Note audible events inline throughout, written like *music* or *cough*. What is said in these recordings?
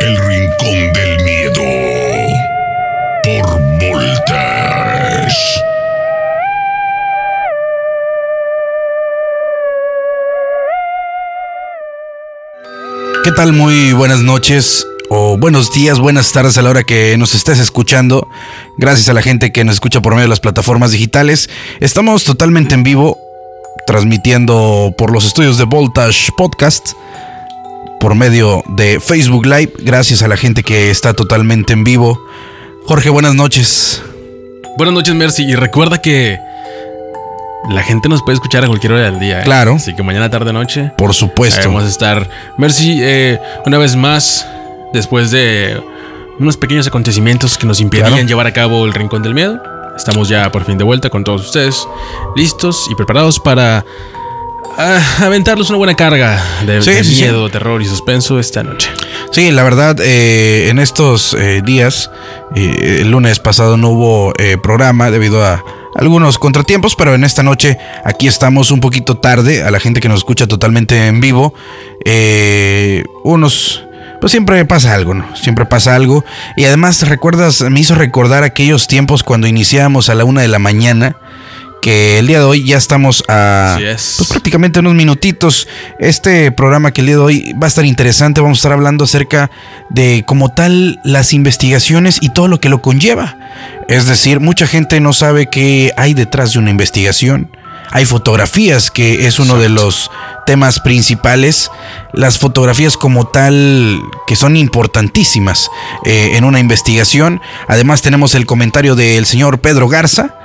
El Rincón del Miedo por Voltage. ¿Qué tal? Muy buenas noches o buenos días, buenas tardes a la hora que nos estés escuchando. Gracias a la gente que nos escucha por medio de las plataformas digitales. Estamos totalmente en vivo, transmitiendo por los estudios de Voltage Podcast, por medio de Facebook Live. Gracias a la gente que está totalmente en vivo. Jorge, buenas noches. Buenas noches, Mercy. Y recuerda que la gente nos puede escuchar a cualquier hora del día. ¿eh? Claro. Así que mañana, tarde, noche. Por supuesto. Vamos a estar. Mercy, eh, una vez más, después de unos pequeños acontecimientos que nos impedían Claro. llevar a cabo el Rincón del Miedo. Estamos ya por fin de vuelta con todos ustedes, listos y preparados para ah, aventarles una buena carga de, Sí, de sí, sí. miedo, terror y suspenso esta noche. Sí, la verdad, eh, en estos eh, días, eh, el lunes pasado no hubo programa debido a algunos contratiempos, pero en esta noche aquí estamos un poquito tarde, a la gente que nos escucha totalmente en vivo, unos... Pues siempre pasa algo, ¿no? Siempre pasa algo. Y además, ¿recuerdas? Me hizo recordar aquellos tiempos cuando iniciábamos a la una de la mañana. Que el día de hoy ya estamos a pues, prácticamente unos minutitos. Este programa que el día de hoy va a estar interesante. Vamos a estar hablando acerca de como tal las investigaciones y todo lo que lo conlleva. Es decir, mucha gente no sabe qué hay detrás de una investigación. Hay fotografías, que es uno de los temas principales. Las fotografías como tal, que son importantísimas eh, en una investigación. Además tenemos el comentario del señor Pedro Garza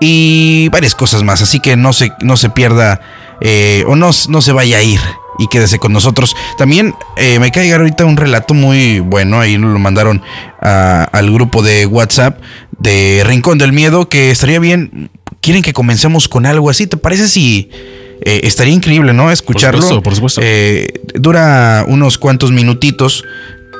y varias cosas más. Así que no se, no se pierda eh, o no, no se vaya a ir y quédese con nosotros. También eh, me cae ahorita un relato muy bueno, ahí nos lo mandaron a- al grupo de WhatsApp de Rincón del Miedo, que estaría bien, quieren que comencemos con algo así, ¿te parece si... eh, estaría increíble, ¿no? Escucharlo. supuesto, por supuesto. Eh, dura unos cuantos minutitos,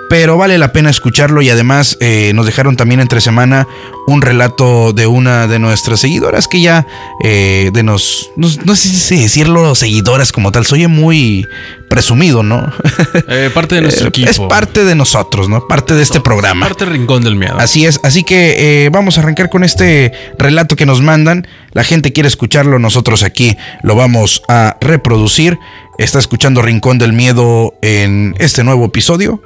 pero vale la pena escucharlo y además eh, nos dejaron también entre semana un relato de una de nuestras seguidoras que ya eh, de nos, nos- no sé si decirlo seguidoras como tal, soy muy presumido, ¿no? *laughs* Eh, parte de nuestro Eh, equipo. es parte de nosotros, ¿no? Parte de este programa. Parte del Rincón del Miedo. Así es, así que eh, vamos a arrancar con este relato que nos mandan. La gente quiere escucharlo, nosotros aquí lo vamos a reproducir. Está escuchando Rincón del Miedo en este nuevo episodio.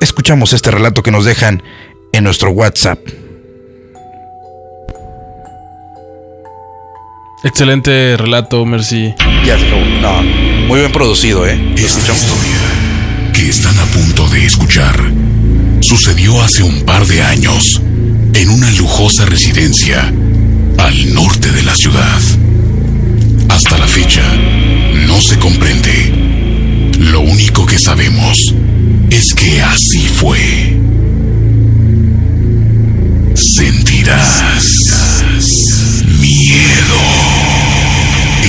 Escuchamos este relato que nos dejan en nuestro WhatsApp. Excelente relato, Mercy. Ya, no, muy bien producido, ¿eh? Esta historia que están a punto de escuchar sucedió hace un par de años en una lujosa residencia al norte de la ciudad. Hasta la fecha no se comprende. Lo único que sabemos es que así fue. Sentirás miedo.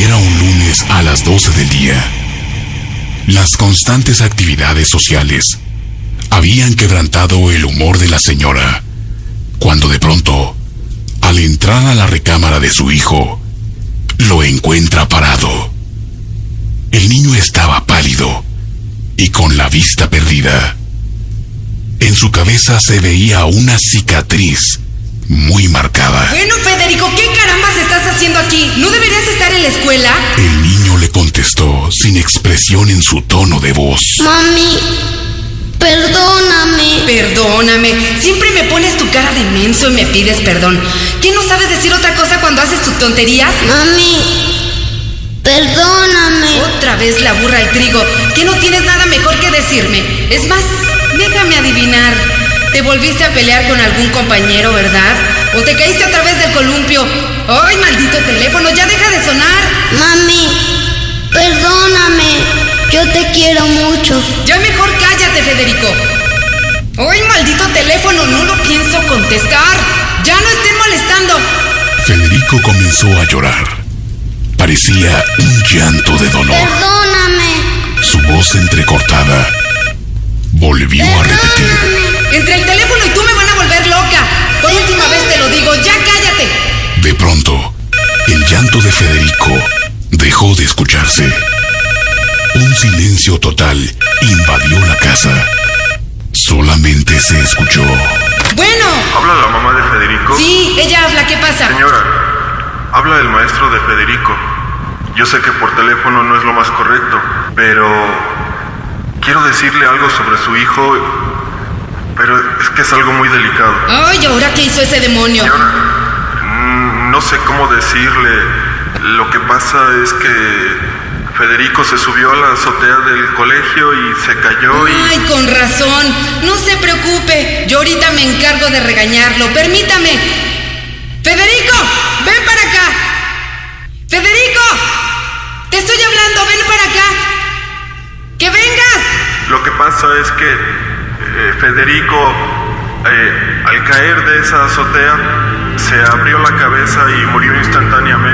Era un lunes a las 12 del día. Las constantes actividades sociales habían quebrantado el humor de la señora, cuando de pronto, al entrar a la recámara de su hijo, lo encuentra parado. El niño estaba pálido y con la vista perdida. En su cabeza se veía una cicatriz muy marcada. Bueno, Federico, ¿qué carambas estás haciendo aquí? ¿No deberías estar en la escuela? El niño le contestó sin expresión en su tono de voz. Mami, perdóname. Perdóname, siempre me pones tu cara de menso y me pides perdón. ¿Qué no sabes decir otra cosa cuando haces tus tonterías? Mami, perdóname. Otra vez la burra al trigo, que no tienes nada mejor que decirme. Es más, déjame adivinar. Te volviste a pelear con algún compañero, ¿verdad? ¿O te caíste otra vez del columpio? ¡Ay, maldito teléfono! ¡Ya deja de sonar! Mami, perdóname. Yo te quiero mucho. Ya mejor cállate, Federico. ¡Ay, maldito teléfono! No lo pienso contestar. ¡Ya no estén molestando! Federico comenzó a llorar. Parecía un llanto de dolor. Perdóname. Su voz entrecortada volvió a repetir. Entre el teléfono y tú me van a volver loca. Por última vez te lo digo, ya cállate. De pronto, el llanto de Federico dejó de escucharse. Un silencio total invadió la casa, solamente se escuchó. Bueno, ¿Habla la mamá de Federico? sí, ella habla, ¿qué pasa? Señora, habla el maestro de Federico. Yo sé que por teléfono no es lo más correcto, pero quiero decirle algo sobre su hijo, pero es que es algo muy delicado. Ay, ¿ahora qué hizo ese demonio? Señora, mm, no sé cómo decirle. Lo que pasa es que Federico se subió a la azotea del colegio y se cayó y... Ay, con razón. No se preocupe. Yo ahorita me encargo de regañarlo. Permítame. Federico, ven para acá. Federico, te estoy hablando. Ven para acá. Que vengas. Lo que pasa es que eh, Federico, eh, al caer de esa azotea, se abrió la cabeza y murió instantáneamente.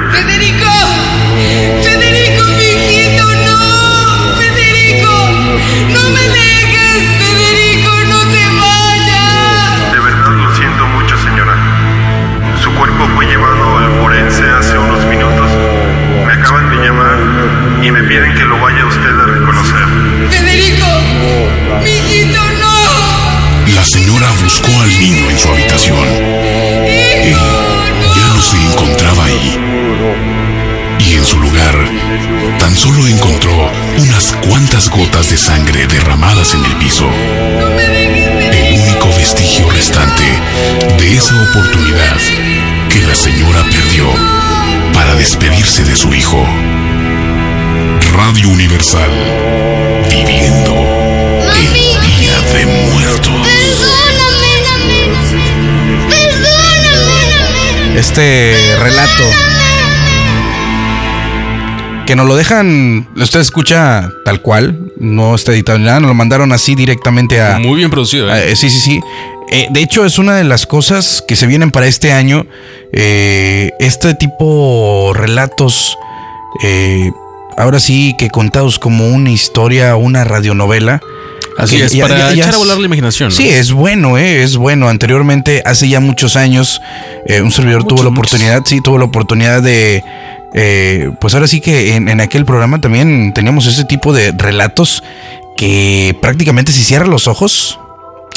Radio Universal, viviendo el Día de Muertos. Perdóname. Este relato que nos lo dejan, usted escucha tal cual, no está editado ni nada, nos lo mandaron así directamente a... Muy bien producido. ¿eh? Ah, sí, sí, sí. Eh, de hecho, es una de las cosas que se vienen para este año. eh, este tipo relatos, eh, ahora sí que contados como una historia, una radionovela. Así es, ya- para ya- ya echar a volar la imaginación. ¿no? Sí, es bueno, eh, es bueno. Anteriormente, hace ya muchos años, eh, un servidor tuvo la muchos. oportunidad, sí, tuvo la oportunidad de, eh, pues ahora sí que en, en aquel programa también teníamos ese tipo de relatos que prácticamente si cierras los ojos,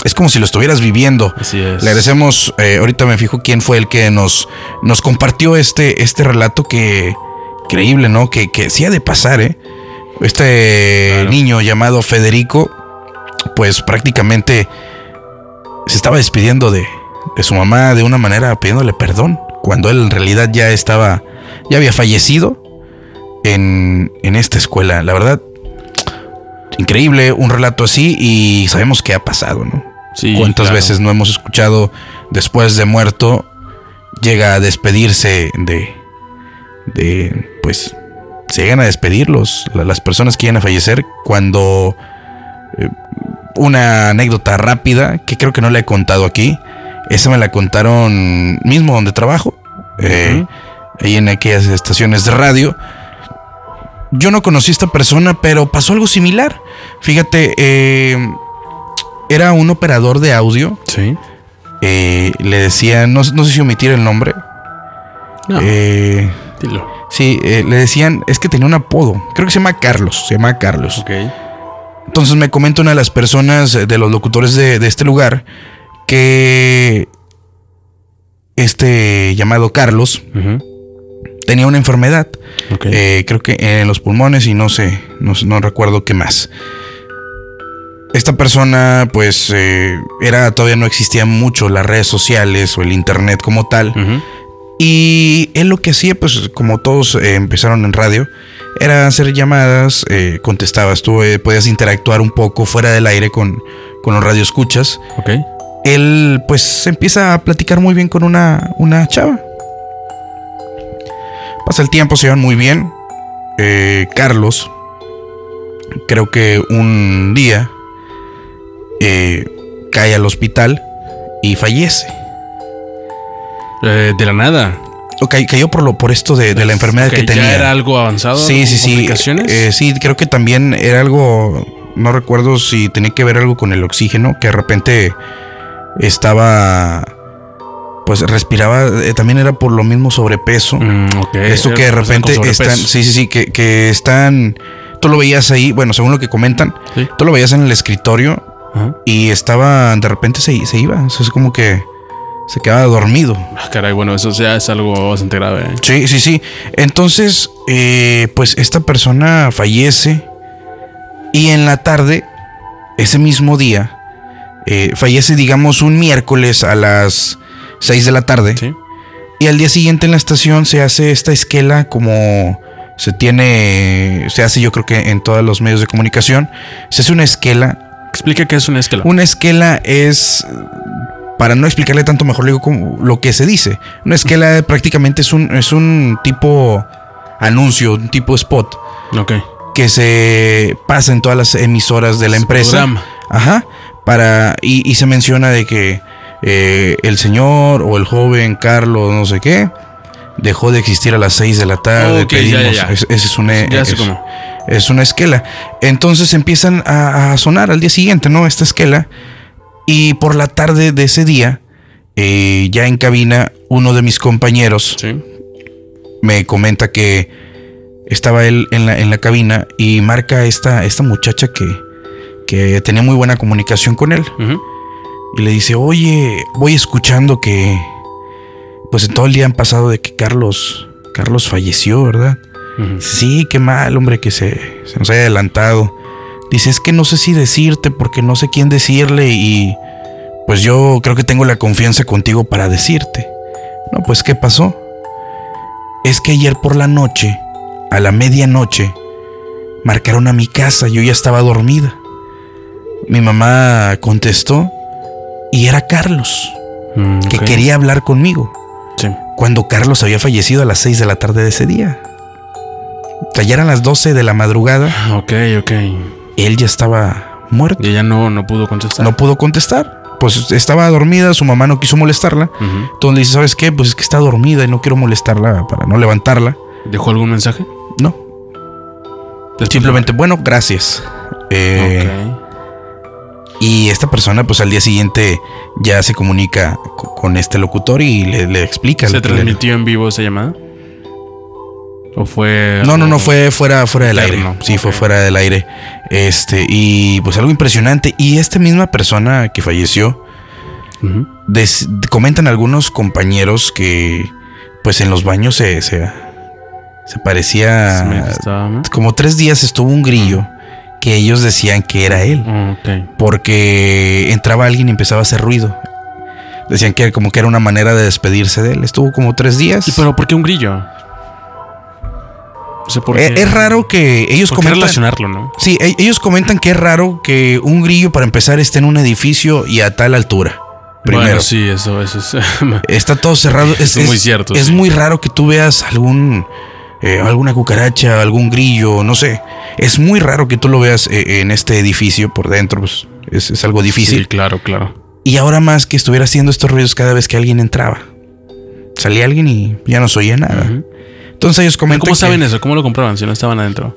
es como si lo estuvieras viviendo. Así es. Le agradecemos, eh, ahorita me fijo quién fue el que nos, nos compartió este, este relato que, increíble, ¿no? Que, que sí ha de pasar, ¿eh? Este Claro. niño llamado Federico, pues prácticamente se estaba despidiendo de, de su mamá de una manera pidiéndole perdón, cuando él en realidad ya estaba, ya había fallecido en, en esta escuela. La verdad, increíble un relato así y sabemos que ha pasado, ¿no? Sí, ¿Cuántas claro. veces no hemos escuchado después de muerto llega a despedirse de, de, pues, se llegan a despedirlos la- las personas que llegan a fallecer cuando eh, una anécdota rápida que creo que no la he contado aquí, esa me la contaron mismo donde trabajo, eh, ahí en aquellas estaciones de radio. Yo no conocí a esta persona, pero pasó algo similar. Fíjate, eh, era un operador de audio. Sí. eh, le decían, no, no sé si omitir el nombre. No, eh, dilo. sí, eh, le decían, es que tenía un apodo. Creo que se llama Carlos. Se llama Carlos. Ok. Entonces me comenta una de las personas, eh, de los locutores de, de este lugar, que este llamado Carlos tenía una enfermedad. Eh, creo que en los pulmones y no sé, no, recuerdo qué más. Esta persona, pues, eh, era todavía no existían mucho las redes sociales o el internet como tal. Y él lo que hacía, pues, como todos eh, empezaron en radio, era hacer llamadas, eh, contestabas, tú eh, podías interactuar un poco fuera del aire con, con los radioescuchas. Ok. Él, pues, empieza a platicar muy bien con una, una chava. Pasa el tiempo, se llevan muy bien. Eh, Carlos, creo que un día cae al hospital y fallece. Eh, de la nada. O ca- cayó por, lo, por esto de, de la enfermedad que tenía. ¿Ya era algo avanzado? Sí, sí, ¿Con sí. Eh, sí, creo que también era algo. No recuerdo si tenía que ver algo con el oxígeno, que de repente estaba. Pues respiraba. eh, también era por lo mismo sobrepeso. Mm, ok. Esto que de repente están. Sí, sí, sí. Que, que están. Tú lo veías ahí, bueno, según lo que comentan, Sí. tú lo veías en el escritorio Ajá. y estaba, de repente se, se iba. O sea, es como que se quedaba dormido. Ah, caray, bueno, eso ya es algo bastante grave. ¿eh? Sí, sí, sí. Entonces, eh, pues esta persona fallece y en la tarde, ese mismo día, eh, fallece, digamos, un miércoles a las 6 de la tarde. Sí. Y al día siguiente en la estación se hace esta esquela como se tiene, se hace yo creo que en todos los medios de comunicación. Se hace una esquela. Explica qué es una esquela. Una esquela es, para no explicarle tanto mejor, le digo como lo que se dice. Una esquela prácticamente es un, es un tipo anuncio, un tipo spot Ok. que se pasa en todas las emisoras de la Es empresa. programa. Ajá. Para, y, y se menciona de que eh, el señor o el joven Carlos, no sé qué, dejó de existir a las 6 de la tarde. Pedimos- ya, ya. es- ese es una, Ya es una esquela. Entonces empiezan a, a sonar al día siguiente, ¿no? Esta esquela. Y por la tarde de ese día, eh, ya en cabina, uno de mis compañeros Sí. me comenta que estaba él en la, en la cabina y marca esta, esta muchacha que, que tenía muy buena comunicación con él. Y le dice, oye, voy escuchando que pues en todo el día han pasado de que Carlos, Carlos falleció, ¿verdad? Sí, qué mal, hombre, que se, se nos haya adelantado. Dice, es que no sé si decirte porque no sé quién decirle y pues yo creo que tengo la confianza contigo para decirte. No, pues ¿qué pasó? Es que ayer por la noche, a la medianoche, marcaron a mi casa, yo ya estaba dormida. Mi mamá contestó y era Carlos, Mm, que quería hablar conmigo Sí. cuando Carlos había fallecido a las 6 de la tarde de ese día. O sea, ya eran las 12 de la madrugada, Ok, ok. Él ya estaba muerto. Y ella no, no pudo contestar. No pudo contestar. Pues estaba dormida, su mamá no quiso molestarla. Entonces le dice, ¿sabes qué? Pues es que está dormida y no quiero molestarla para no levantarla. ¿Dejó algún mensaje? No, simplemente, bueno, gracias. Eh, Ok. Y esta persona, pues al día siguiente ya se comunica co- con este locutor y le, le explica. ¿Se le- transmitió en vivo esa llamada? ¿O fue.? No, no, no, fue fuera, fuera del aire. Sí, fue fuera del aire. Este, y pues algo impresionante. Y esta misma persona que falleció, des- comentan algunos compañeros que pues en los baños se, se, se parecía... Como tres días estuvo un grillo que ellos decían que era él. Ok. Porque entraba alguien y empezaba a hacer ruido. Decían que como que era una manera de despedirse de él. Estuvo como tres días. ¿Y pero por qué un grillo? Eh, es raro que ellos ¿Por qué comentan... relacionarlo, no? Sí, e- ellos comentan que es raro que un grillo para empezar esté en un edificio y a tal altura. Primero. Bueno, sí, eso, eso es. *laughs* Está todo cerrado. Es, muy cierto, Es sí. muy raro que tú veas algún eh, alguna cucaracha, algún grillo, no sé. Es muy raro que tú lo veas eh, en este edificio por dentro. Pues, es, es algo difícil. Sí, claro, claro. Y ahora más que estuviera haciendo estos ruidos cada vez que alguien entraba. Salía alguien y ya no se oía nada. Ujú. Entonces ellos comentan. ¿Cómo que- saben eso? ¿Cómo lo compraban si no estaban adentro?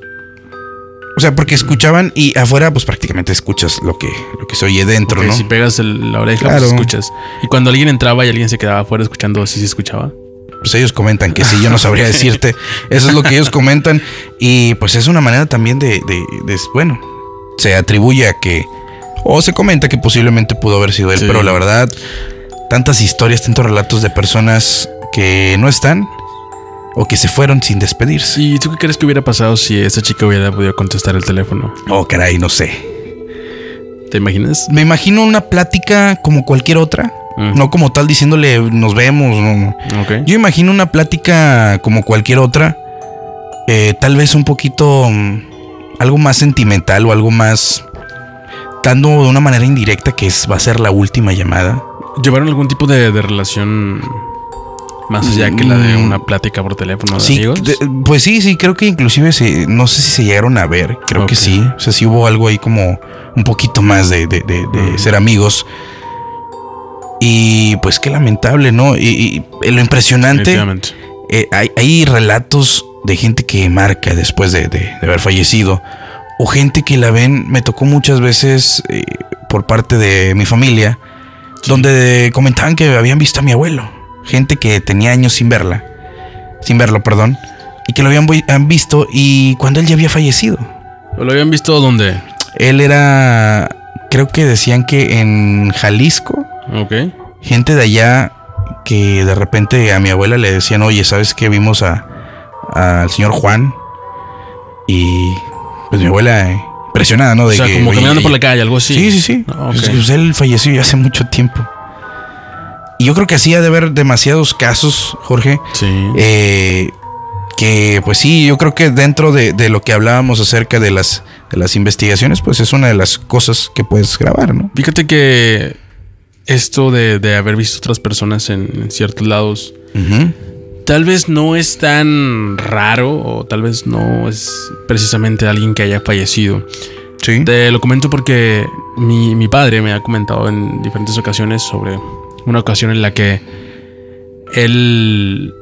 O sea, porque escuchaban y afuera, pues prácticamente escuchas lo que, lo que se oye dentro, Ok, ¿no? Si pegas el- la oreja, Claro. pues escuchas. Y cuando alguien entraba y alguien se quedaba afuera escuchando, ¿sí se escuchaba? Pues ellos comentan que sí, yo no sabría decirte. *laughs* Eso es lo que ellos comentan. Y pues es una manera también de, de- de- bueno, se atribuye a que, o se comenta que posiblemente pudo haber sido él, Sí. pero la verdad, tantas historias, tantos relatos de personas que no están o que se fueron sin despedirse. ¿Y tú qué crees que hubiera pasado si esta chica hubiera podido contestar el teléfono? Oh, caray, no sé. ¿Te imaginas? Me imagino una plática como cualquier otra. Mm. No como tal diciéndole nos vemos. no. Yo imagino una plática como cualquier otra, eh, tal vez un poquito mm, algo más sentimental o algo más dando de una manera indirecta que es, va a ser la última llamada. ¿Llevaron algún tipo de, de relación más allá que la de Mm. una plática por teléfono de Sí, amigos? de- pues sí, sí, creo que inclusive se, no sé si se llegaron a ver, creo que sí, o sea, sí hubo algo ahí como un poquito más de, de- de- Mm. ser amigos. Y pues qué lamentable, ¿no? Y, y lo impresionante eh, hay, hay relatos de gente que marca después de, de- de haber fallecido. O gente que la ven, me tocó muchas veces eh, por parte de mi familia, donde comentaban que habían visto a mi abuelo. Gente que tenía años sin verla, sin verlo, perdón, y que lo habían han visto y cuando él ya había fallecido. ¿O lo habían visto dónde? Él era, creo que decían que en Jalisco, Ok. gente de allá que de repente a mi abuela le decían, oye, ¿sabes qué? Vimos a al señor Juan y pues mi abuela eh, impresionada, ¿no? O De sea, que, como oye, caminando por la calle, algo así. Sí, sí, sí. Pues, él falleció ya hace mucho tiempo. Y yo creo que así ha de haber demasiados casos, Jorge. Sí. eh, que pues sí, yo creo que dentro de, de lo que hablábamos acerca de las, de las investigaciones, pues es una de las cosas que puedes grabar, ¿no? Fíjate que esto de, de haber visto otras personas en, en ciertos lados, tal vez no es tan raro o tal vez no es precisamente alguien que haya fallecido. Sí. Te lo comento porque mi, mi padre me ha comentado en diferentes ocasiones sobre una ocasión en la que él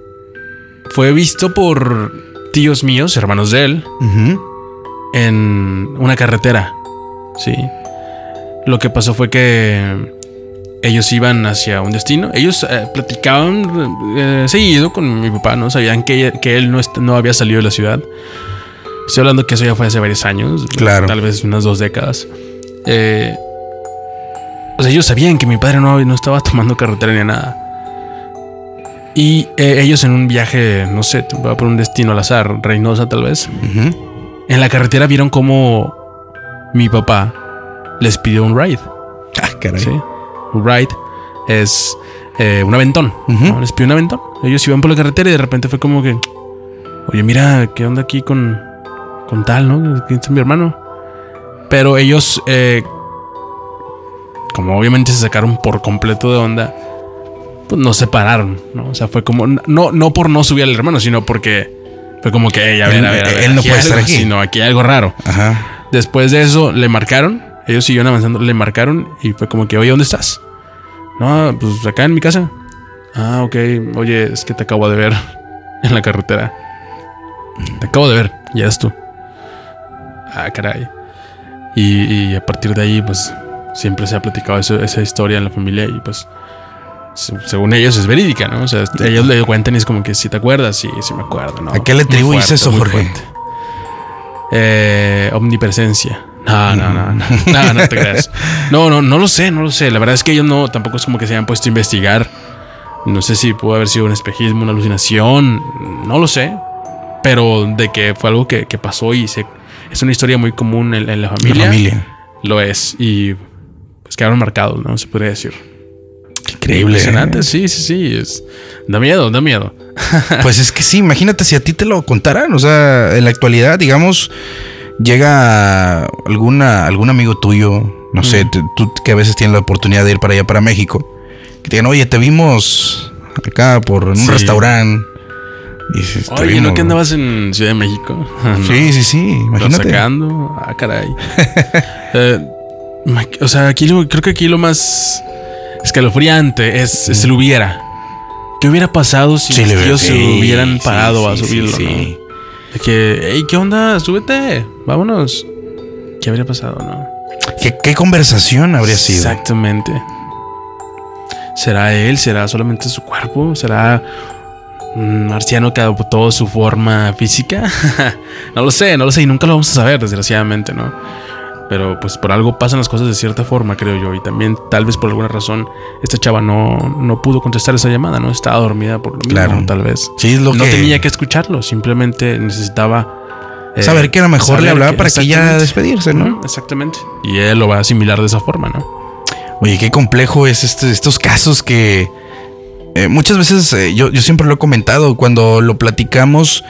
fue visto por tíos míos, hermanos de él, en una carretera. Sí. Lo que pasó fue que ellos iban hacia un destino. Ellos eh, platicaban eh, seguido con mi papá, ¿no? Sabían que, que él no, no había salido de la ciudad. Estoy hablando que eso ya fue hace varios años. Claro. Tal vez unas dos décadas. Eh, o sea, ellos sabían que mi padre no, no estaba *laughs* tomando carretera ni nada. Y eh, ellos en un viaje, no sé, por un destino al azar, Reynosa tal vez. En la carretera vieron cómo mi papá les pidió un ride. Ah, caray. ¿sí? Un ride es eh, un aventón. Les pidió un aventón. Ellos iban por la carretera y de repente fue como que, oye, mira, ¿qué onda aquí con, con tal, no? ¿Quién es mi hermano? Pero ellos, eh, como obviamente se sacaron por completo de onda, pues no se pararon, ¿no? O sea, fue como, no, no por no subir al hermano, sino porque fue como que, "Ey, a ver, a ver, a ver, él no puede estar aquí. sino aquí hay algo raro. Ajá. Después de eso le marcaron, ellos siguieron avanzando, le marcaron y fue como que, oye, ¿dónde estás? No, pues acá en mi casa. Ah, ok, oye, es que te acabo de ver *laughs* en la carretera. Te acabo de ver, ya eres tú. Ah, caray. Y, y a partir de ahí, pues siempre se ha platicado eso- esa historia en la familia y pues se- según ellos es verídica, ¿no? O sea, ellos le cuentan y es como que si te acuerdas, sí, sí me acuerdo, ¿no? ¿A qué le atribuyes eso, Jorge? Eh, omnipresencia. No, no, no, no, no, no te creas. *laughs* No, no, no lo sé, no lo sé. La verdad es que ellos no, tampoco es como que se hayan puesto a investigar. No sé si pudo haber sido un espejismo, una alucinación, no lo sé. Pero de que fue algo que, que pasó y se, es una historia muy común en, en la La familia, familia. Lo es. Y pues quedaron marcados, ¿no? Se podría decir. Increíble. Impresionante, sí, sí, sí. Es, da miedo, da miedo. *laughs* Pues es que sí, imagínate si a ti te lo contaran. O sea, en la actualidad, digamos, llega alguna, algún amigo tuyo, no sé, tú que a veces tienes la oportunidad de ir para allá, para México, que te digan, oye, te vimos acá por en un Sí. restaurante. Y dices, "Te Oye, ¿no vimos". que andabas en Ciudad de México? *laughs* No. Sí, sí, sí, imagínate. sacando. Ah, caray. *laughs* Eh, o sea, aquí lo- creo que aquí lo más escalofriante es, es el hubiera. ¿Qué hubiera pasado si Sí, los tíos se hubieran sí, parado a subirlo? sí, ¿no? sí. De que, hey, ¿qué onda? Súbete, vámonos. ¿Qué habría pasado, no? ¿Qué, qué conversación habría sido? Exactamente. ¿Será él? ¿Será solamente su cuerpo? ¿Será un marciano que adoptó su forma física? *laughs* no lo sé, no lo sé y nunca lo vamos a saber, desgraciadamente, ¿no? Pero pues por algo pasan las cosas de cierta forma, creo yo. Y también tal vez por alguna razón esta chava no, no pudo contestar esa llamada, ¿no? Estaba dormida por lo mismo, Claro. tal vez. Sí, es lo no que... tenía que escucharlo, simplemente necesitaba... eh, Saber que a lo mejor le hablaba para que ya exactamente. despedirse, ¿no? Exactamente. Y él lo va a asimilar de esa forma, ¿no? Oye, qué complejo es este, estos casos que eh, muchas veces eh, yo, yo siempre lo he comentado cuando lo platicamos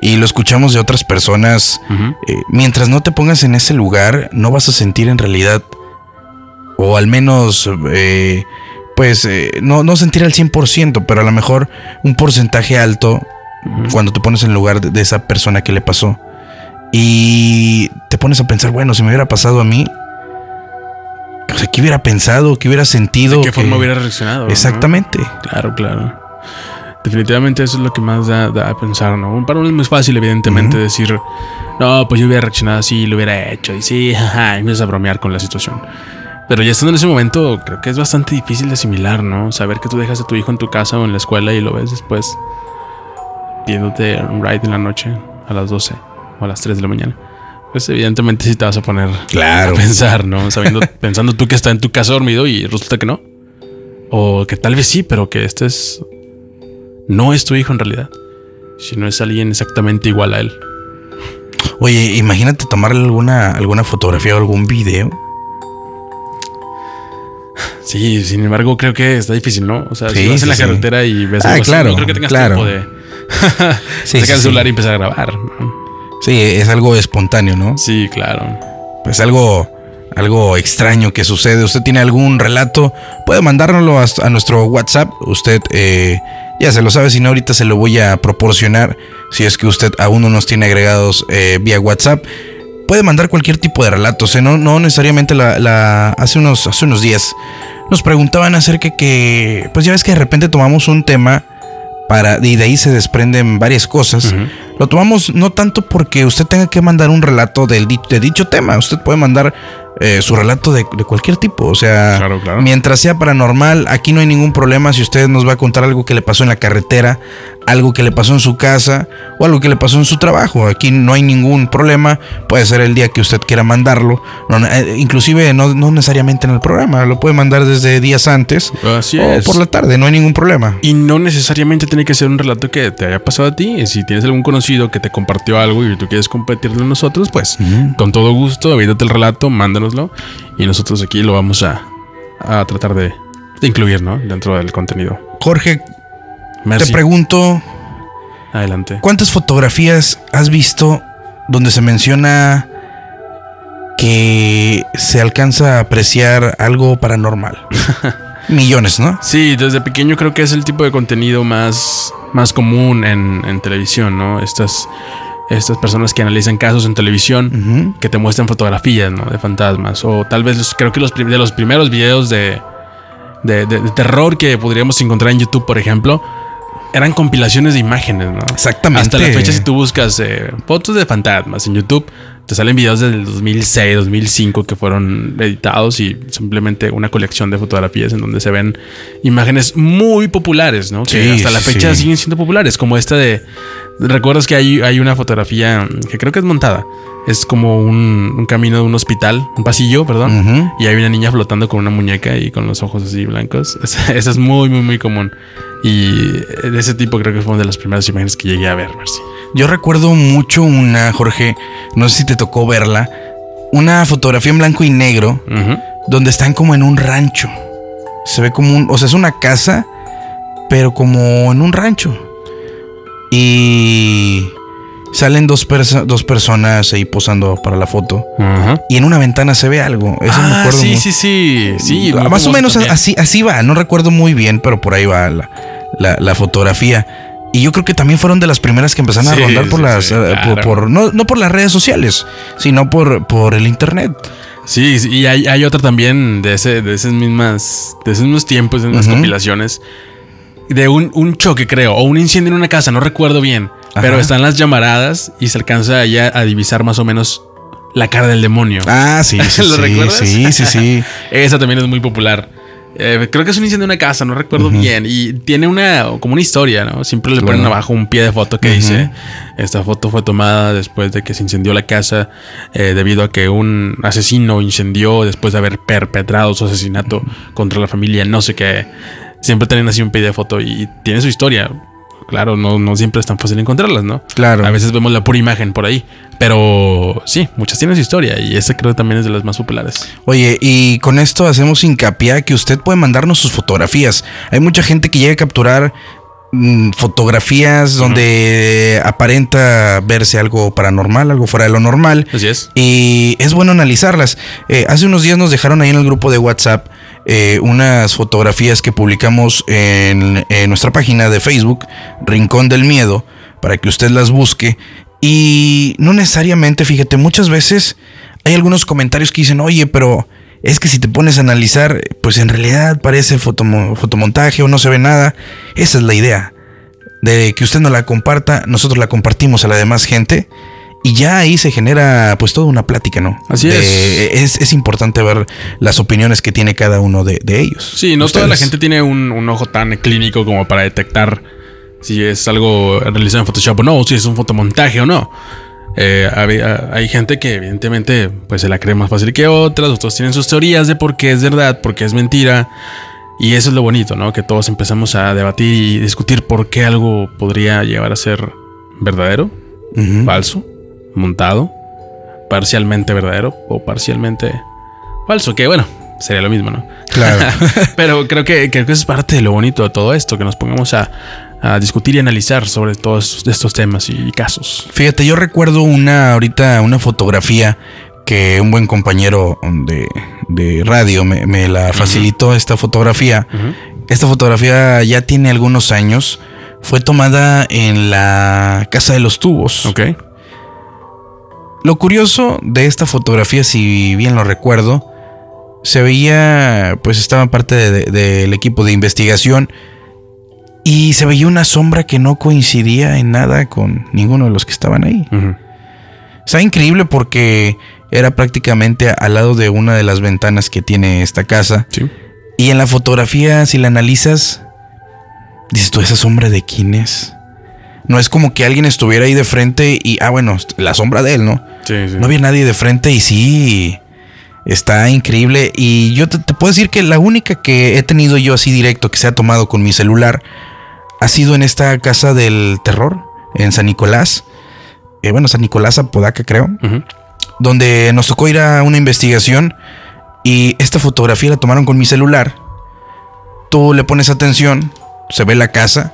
y lo escuchamos de otras personas. Eh, mientras no te pongas en ese lugar, no vas a sentir en realidad, o al menos, eh, pues, no, no sentir al 100%, pero a lo mejor un porcentaje alto cuando te pones en lugar de, de esa persona que le pasó. Y te pones a pensar, bueno, si me hubiera pasado a mí, o sea, ¿qué hubiera pensado? ¿Qué hubiera sentido? ¿De qué que- forma hubiera reaccionado? no? Exactamente. Claro, claro. Definitivamente eso es lo que más da, da a pensar, ¿no? Para uno es muy fácil, evidentemente, decir, no, pues yo hubiera reaccionado así, lo hubiera hecho, y sí, *laughs* jaja, y empiezas a bromear con la situación. Pero ya estando en ese momento, creo que es bastante difícil de asimilar, ¿no? Saber que tú dejas a tu hijo en tu casa o en la escuela y lo ves después pidiéndote un ride en la noche a las 12 o a las 3 de la mañana. Pues evidentemente sí te vas a poner Claro. a pensar, ¿no? Sabiendo, *laughs* pensando tú que está en tu casa dormido y resulta que no. O que tal vez sí, pero que este es. No es tu hijo en realidad. Sino es alguien exactamente igual a él. Oye, imagínate tomarle alguna, alguna fotografía o algún video. Sí, sin embargo, creo que está difícil, ¿no? O sea, si Sí, vas en la sí. carretera y ves Ah, algo así, claro, no creo que tengas claro. tiempo de *laughs* sacar el celular y empezar a grabar. ¿no? Sí, es algo espontáneo, ¿no? Sí, claro. Pues algo, algo extraño que sucede. ¿Usted tiene algún relato? Puede mandárnoslo a, a nuestro WhatsApp. Usted eh, ya se lo sabe, si no, ahorita se lo voy a proporcionar. Si es que usted aún no nos tiene agregados eh, vía WhatsApp. Puede mandar cualquier tipo de relatos, ¿eh? no, no necesariamente la, la- hace, unos, hace unos días nos preguntaban acerca que, pues ya ves que de repente tomamos un tema para, y de ahí se desprenden varias cosas. Lo tomamos no tanto porque usted tenga que mandar un relato del de dicho tema, usted puede mandar eh, su relato de, de cualquier tipo, o sea, Claro, claro. mientras sea paranormal, aquí no hay ningún problema si usted nos va a contar algo que le pasó en la carretera, algo que le pasó en su casa o algo que le pasó en su trabajo, aquí no hay ningún problema, puede ser el día que usted quiera mandarlo, no, eh, inclusive no, no necesariamente en el programa, lo puede mandar desde días antes Así o es. por la tarde, no hay ningún problema. Y no necesariamente tiene que ser un relato que te haya pasado a ti. Si tienes algún conocido que te compartió algo y tú quieres compartirlo a nosotros, pues con todo gusto, avídate el relato, mándanoslo y nosotros aquí lo vamos a, a tratar de, de incluir, ¿no? Dentro del contenido. Jorge, Merci. te pregunto, Adelante. ¿Cuántas fotografías has visto donde se menciona que se alcanza a apreciar algo paranormal? *laughs* Millones, ¿no? Sí, desde pequeño creo que es el tipo de contenido más, más común en, en televisión, ¿no? Estas, estas personas que analizan casos en televisión. Que te muestran fotografías, ¿no? De fantasmas. O tal vez los- creo que los de los primeros videos de, de, de- de terror que podríamos encontrar en YouTube, por ejemplo, eran compilaciones de imágenes, ¿no? Exactamente. Hasta la fecha, si tú buscas eh, fotos de fantasmas en YouTube, te salen videos del 2006, 2005 que fueron editados y simplemente una colección de fotografías en donde se ven imágenes muy populares, ¿no? Que Sí, hasta la fecha sí. siguen siendo populares, como esta de... ¿Recuerdas que hay, hay una fotografía que creo que es montada? Es como un, un camino de un hospital, un pasillo, perdón. Y hay una niña flotando con una muñeca y con los ojos así blancos. *laughs* Esa es muy, muy, muy común. Y de ese tipo creo que fue una de las primeras imágenes que llegué a ver, Marcy. Yo recuerdo mucho una, Jorge, no sé si te tocó verla, una fotografía en blanco y negro donde están como en un rancho. Se ve como un, o sea, es una casa, pero como en un rancho. Y salen dos, perso- dos personas ahí posando para la foto. Y en una ventana se ve algo. Eso me Ah, acuerdo sí, sí, sí, sí. Ah, Más o menos también. así, así va. No recuerdo muy bien, pero por ahí va la, la- la fotografía. Y yo creo que también fueron de las primeras que empezaron Sí, a rondar por sí, las. sí, eh, por- no, no por las redes sociales, sino por, por el internet. Sí, y hay, hay otra también de ese, de esas mismas, de esos mismos tiempos, de unas Ujú. compilaciones. De un, un choque, creo, o un incendio en una casa, no recuerdo bien. Ajá. Pero están las llamaradas y se alcanza ya a divisar más o menos la cara del demonio. Ah, sí, *laughs* sí. ¿Lo sí, recuerdas? Sí, sí, sí. *laughs* Esa también es muy popular. Eh, creo que es un incendio en una casa, no recuerdo bien. Y tiene una como una historia, ¿no? Siempre le ponen abajo un pie de foto que dice: Esta foto fue tomada después de que se incendió la casa, eh, debido a que un asesino incendió después de haber perpetrado su asesinato contra la familia, no sé qué. Siempre tienen así un pie de foto y tiene su historia. Claro, no, no siempre es tan fácil encontrarlas, ¿no? Claro. A veces vemos la pura imagen por ahí. Pero sí, muchas tienen su historia y esta creo que también es de las más populares. Oye, y con esto hacemos hincapié a que usted puede mandarnos sus fotografías. Hay mucha gente que llega a capturar mm, fotografías donde aparenta verse algo paranormal, algo fuera de lo normal. Así es. Y es bueno analizarlas. Eh, hace unos días nos dejaron ahí en el grupo de WhatsApp eh, unas fotografías que publicamos en, nuestra página de Facebook, Rincón del Miedo, para que usted las busque. Y no necesariamente, fíjate, muchas veces hay algunos comentarios que dicen, oye, pero es que si te pones a analizar, pues en realidad parece fotomo- fotomontaje o no se ve nada. Esa es la idea. De que usted no la comparta, nosotros la compartimos a la demás gente. Y ya ahí se genera pues toda una plática, ¿no? Así De- es. Es importante ver las opiniones que tiene cada uno de, de ellos. Sí, no toda la gente tiene un, un ojo tan clínico como para detectar si es algo realizado en Photoshop o no, o si es un fotomontaje o no. Eh, había- hay gente que evidentemente pues se la cree más fácil que otras, otros tienen sus teorías de por qué es verdad, por qué es mentira. Y eso es lo bonito, ¿no? Que todos empezamos a debatir y discutir por qué algo podría llegar a ser verdadero, falso, montado, parcialmente verdadero o parcialmente falso, que bueno, sería lo mismo, ¿no? Claro. *laughs* Pero creo que, creo que es parte de lo bonito de todo esto, que nos pongamos a, a discutir y analizar sobre todos estos temas y casos. Fíjate, yo recuerdo una ahorita una fotografía que un buen compañero de, de radio me, me la facilitó esta fotografía. Esta fotografía ya tiene algunos años. Fue tomada en la Casa de los Tubos. Ok. Lo curioso de esta fotografía, si bien lo recuerdo, se veía, pues estaba parte de- de- del equipo de investigación y se veía una sombra que no coincidía en nada con ninguno de los que estaban ahí. Ujú. Está increíble porque era prácticamente al lado de una de las ventanas que tiene esta casa. Sí. Y en la fotografía, si la analizas, dices tú, ¿esa sombra de quién es? No es como que alguien estuviera ahí de frente y, ah, bueno, la sombra de él, ¿no? Sí, sí. No había nadie de frente y sí, está increíble. Y yo te, te puedo decir que la única que he tenido yo así directo que se ha tomado con mi celular ha sido en esta casa del terror, en San Nicolás. Eh, bueno, San Nicolás Apodaca, creo. Donde nos tocó ir a una investigación y esta fotografía la tomaron con mi celular. Tú le pones atención, se ve la casa,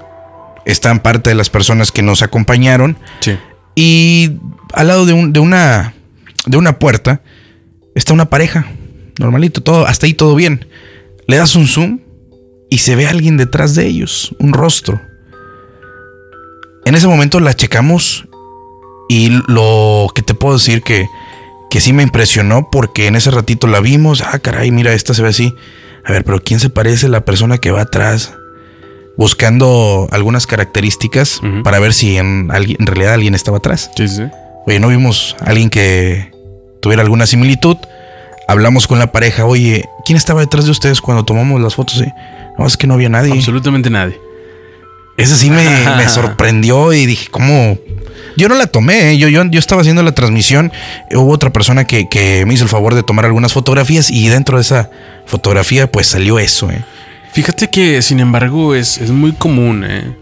están parte de las personas que nos acompañaron. Sí. Y al lado de, un- de una, de una puerta está una pareja. Normalito, todo, hasta ahí todo bien. Le das un zoom y se ve alguien detrás de ellos, un rostro. En ese momento la checamos y lo que te puedo decir que, que sí me impresionó porque en ese ratito la vimos. Ah, caray, mira, esta se ve así. A ver, pero ¿quién se parece la persona que va atrás? Buscando algunas características para ver si en, en realidad alguien estaba atrás. Sí, sí. Oye, no vimos a alguien que tuviera alguna similitud. Hablamos con la pareja, oye, ¿quién estaba detrás de ustedes cuando tomamos las fotos? eh? No, es que no había nadie. Absolutamente nadie. Ese sí me, *laughs* me sorprendió y dije, ¿cómo? Yo no la tomé, ¿eh? yo, yo, yo estaba haciendo la transmisión. Hubo otra persona que, que me hizo el favor de tomar algunas fotografías y dentro de esa fotografía pues salió eso. ¿eh? Fíjate que, sin embargo, es, es muy común, ¿eh?